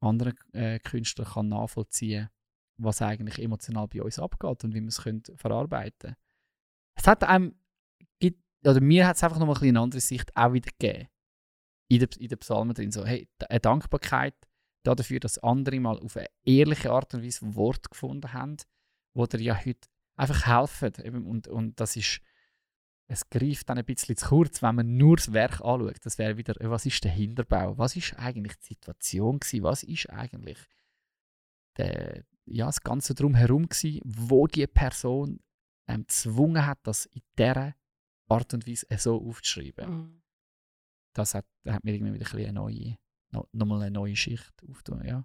anderen äh, Künstlern kann nachvollziehen, was eigentlich emotional bei uns abgeht und wie wir es können verarbeiten. Es hat einem oder mir hat es einfach noch mal ein eine andere Sicht auch wieder gegeben. In den in den Psalmen drin. So, hey, eine Dankbarkeit dafür, dass andere mal auf eine ehrliche Art und Weise Wort gefunden haben, wo dir ja heute einfach helfen. Eben, und, und das ist, es greift dann ein bisschen zu kurz, wenn man nur das Werk anschaut. Das wäre wieder, äh, was ist der Hinterbau? Was ist eigentlich die Situation gewesen? Was ist eigentlich der, ja, das Ganze drumherum gewesen, wo die Person ähm, gezwungen hat, das in dieser Art und Weise äh, so aufzuschreiben. Mhm. Das hat, hat mir irgendwie wieder ein eine neue, no, nochmal eine neue Schicht aufgetan. Ja.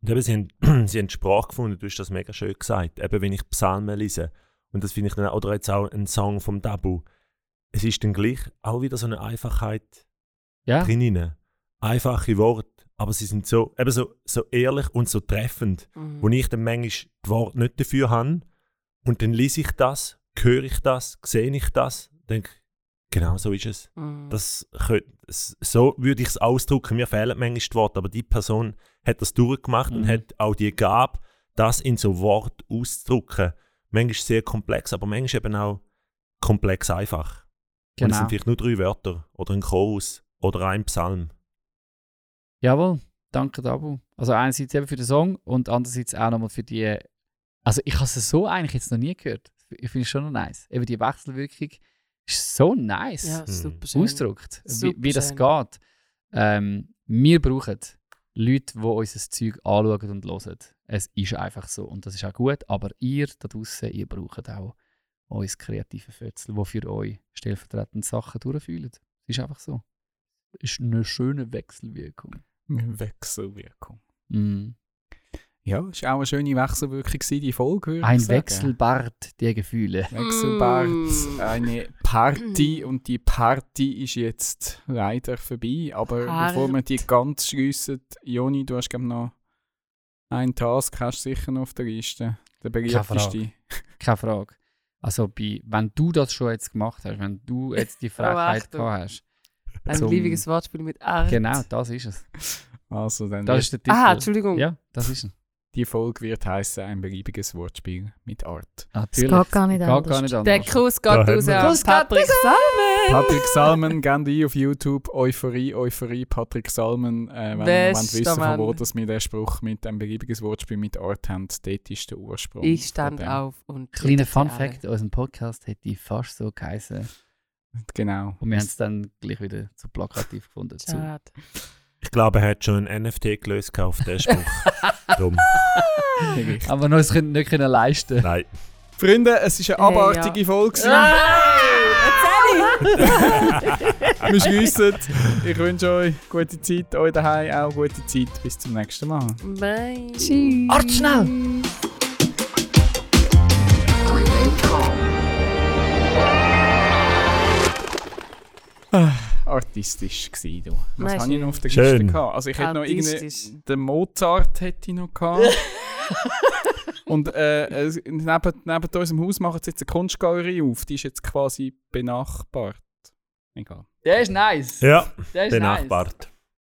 Und eben, sie haben, sie haben die Sprache gefunden, du hast das mega schön gesagt. Eben, wenn ich Psalmen lese, und das finde ich dann, oder jetzt auch ein Song vom Dabu, es ist dann gleich auch wieder so eine Einfachheit Ja, drin. Einfache Worte, aber sie sind so, eben so, so ehrlich und so treffend, Mhm. wo ich dann manchmal die Worte nicht dafür habe. Und dann lese ich das, höre ich das, sehe ich das, denke, genau so ist es. Mhm. Das könnt, s- so würde ich es ausdrücken. Mir fehlen manchmal die Worte, aber die Person hat das durchgemacht und Mhm. hat auch die Gabe, das in so Wort auszudrücken. Manchmal sehr komplex, aber manchmal eben auch komplex einfach. Und es genau. sind vielleicht nur drei Wörter oder ein Chorus oder ein Psalm. Jawohl, danke Dabu. Also einerseits eben für den Song und andererseits auch nochmal für die. Also ich habe es so eigentlich jetzt noch nie gehört. Ich finde es schon noch nice. Eben die Wechselwirkung ist so nice ja, Mhm. ausgedrückt, wie, Super wie das schön. geht. Ähm, wir brauchen Leute, die unser Zeug anschauen und hören. Es ist einfach so und das ist auch gut, aber ihr da draußen, ihr braucht auch uns kreative Fötzel, die für euch stellvertretend Sachen durchfühlen. Es ist einfach so. Es ist eine schöne Wechselwirkung. Wechselwirkung. Mhm. Ja, es war auch eine schöne Wechselwirkung, gewesen, die Folge. würde Ein ich sagen. Wechselbad der Gefühle. Wechselbad, Mm. eine Party und die Party ist jetzt leider vorbei. Aber bevor wir die ganz schliessen, Joni, du hast glaub noch einen Task, hast du sicher noch auf der Liste. Der beliebteste. Keine Frage. Also, bei, wenn du das schon jetzt gemacht hast, wenn du jetzt die Frechheit Achtung. gehabt hast. Ein Zum- liebiges Wortspiel mit Art. Genau, das ist es. Also dann Das ist der Titel. Aha, Entschuldigung. Ja, das ist es. Die Folge wird heißen ein beliebiges Wortspiel mit Art. Natürlich. geht gar nicht Geht anders. gar nicht Der anders. Kuss Da geht raus an Patrick Salmen. Patrick Salmen, gebt ein auf YouTube. Euphorie, Euphorie, Patrick Salmen. Äh, wenn ihr wissen, von wo dass wir den Spruch mit einem beliebiges Wortspiel mit Art haben, dort ist der Ursprung. Ich stand auf und. Kleiner Fun. Fact: Unser Podcast hätte fast so geheißen. Genau. Und wir haben es dann gleich wieder zu plakativ gefunden. Zu. Ich glaube, er hat schon ein NFT gelöst auf den Spruch. Dumm. Aber noch es können- nicht können leisten. Nein. Freunde, es ist eine Hey, abartige ja. Folge. Hey, Wir schliessen. Ich wünsche euch gute Zeit, euch daheim auch gute Zeit. Bis zum nächsten Mal. Bye. Tschüss. Art schnell! Calm. Artistisch gsi du. Was Nein, habe ich noch auf der. Liste gehabt? Also ich hätte noch irgendeinen... Den Mozart hätte ich noch gehabt. Und äh, neben, neben unserem Haus machen sie jetzt eine Kunstgalerie auf. Die ist jetzt quasi benachbart. Egal. Der ist nice. Ja, Der ist benachbart.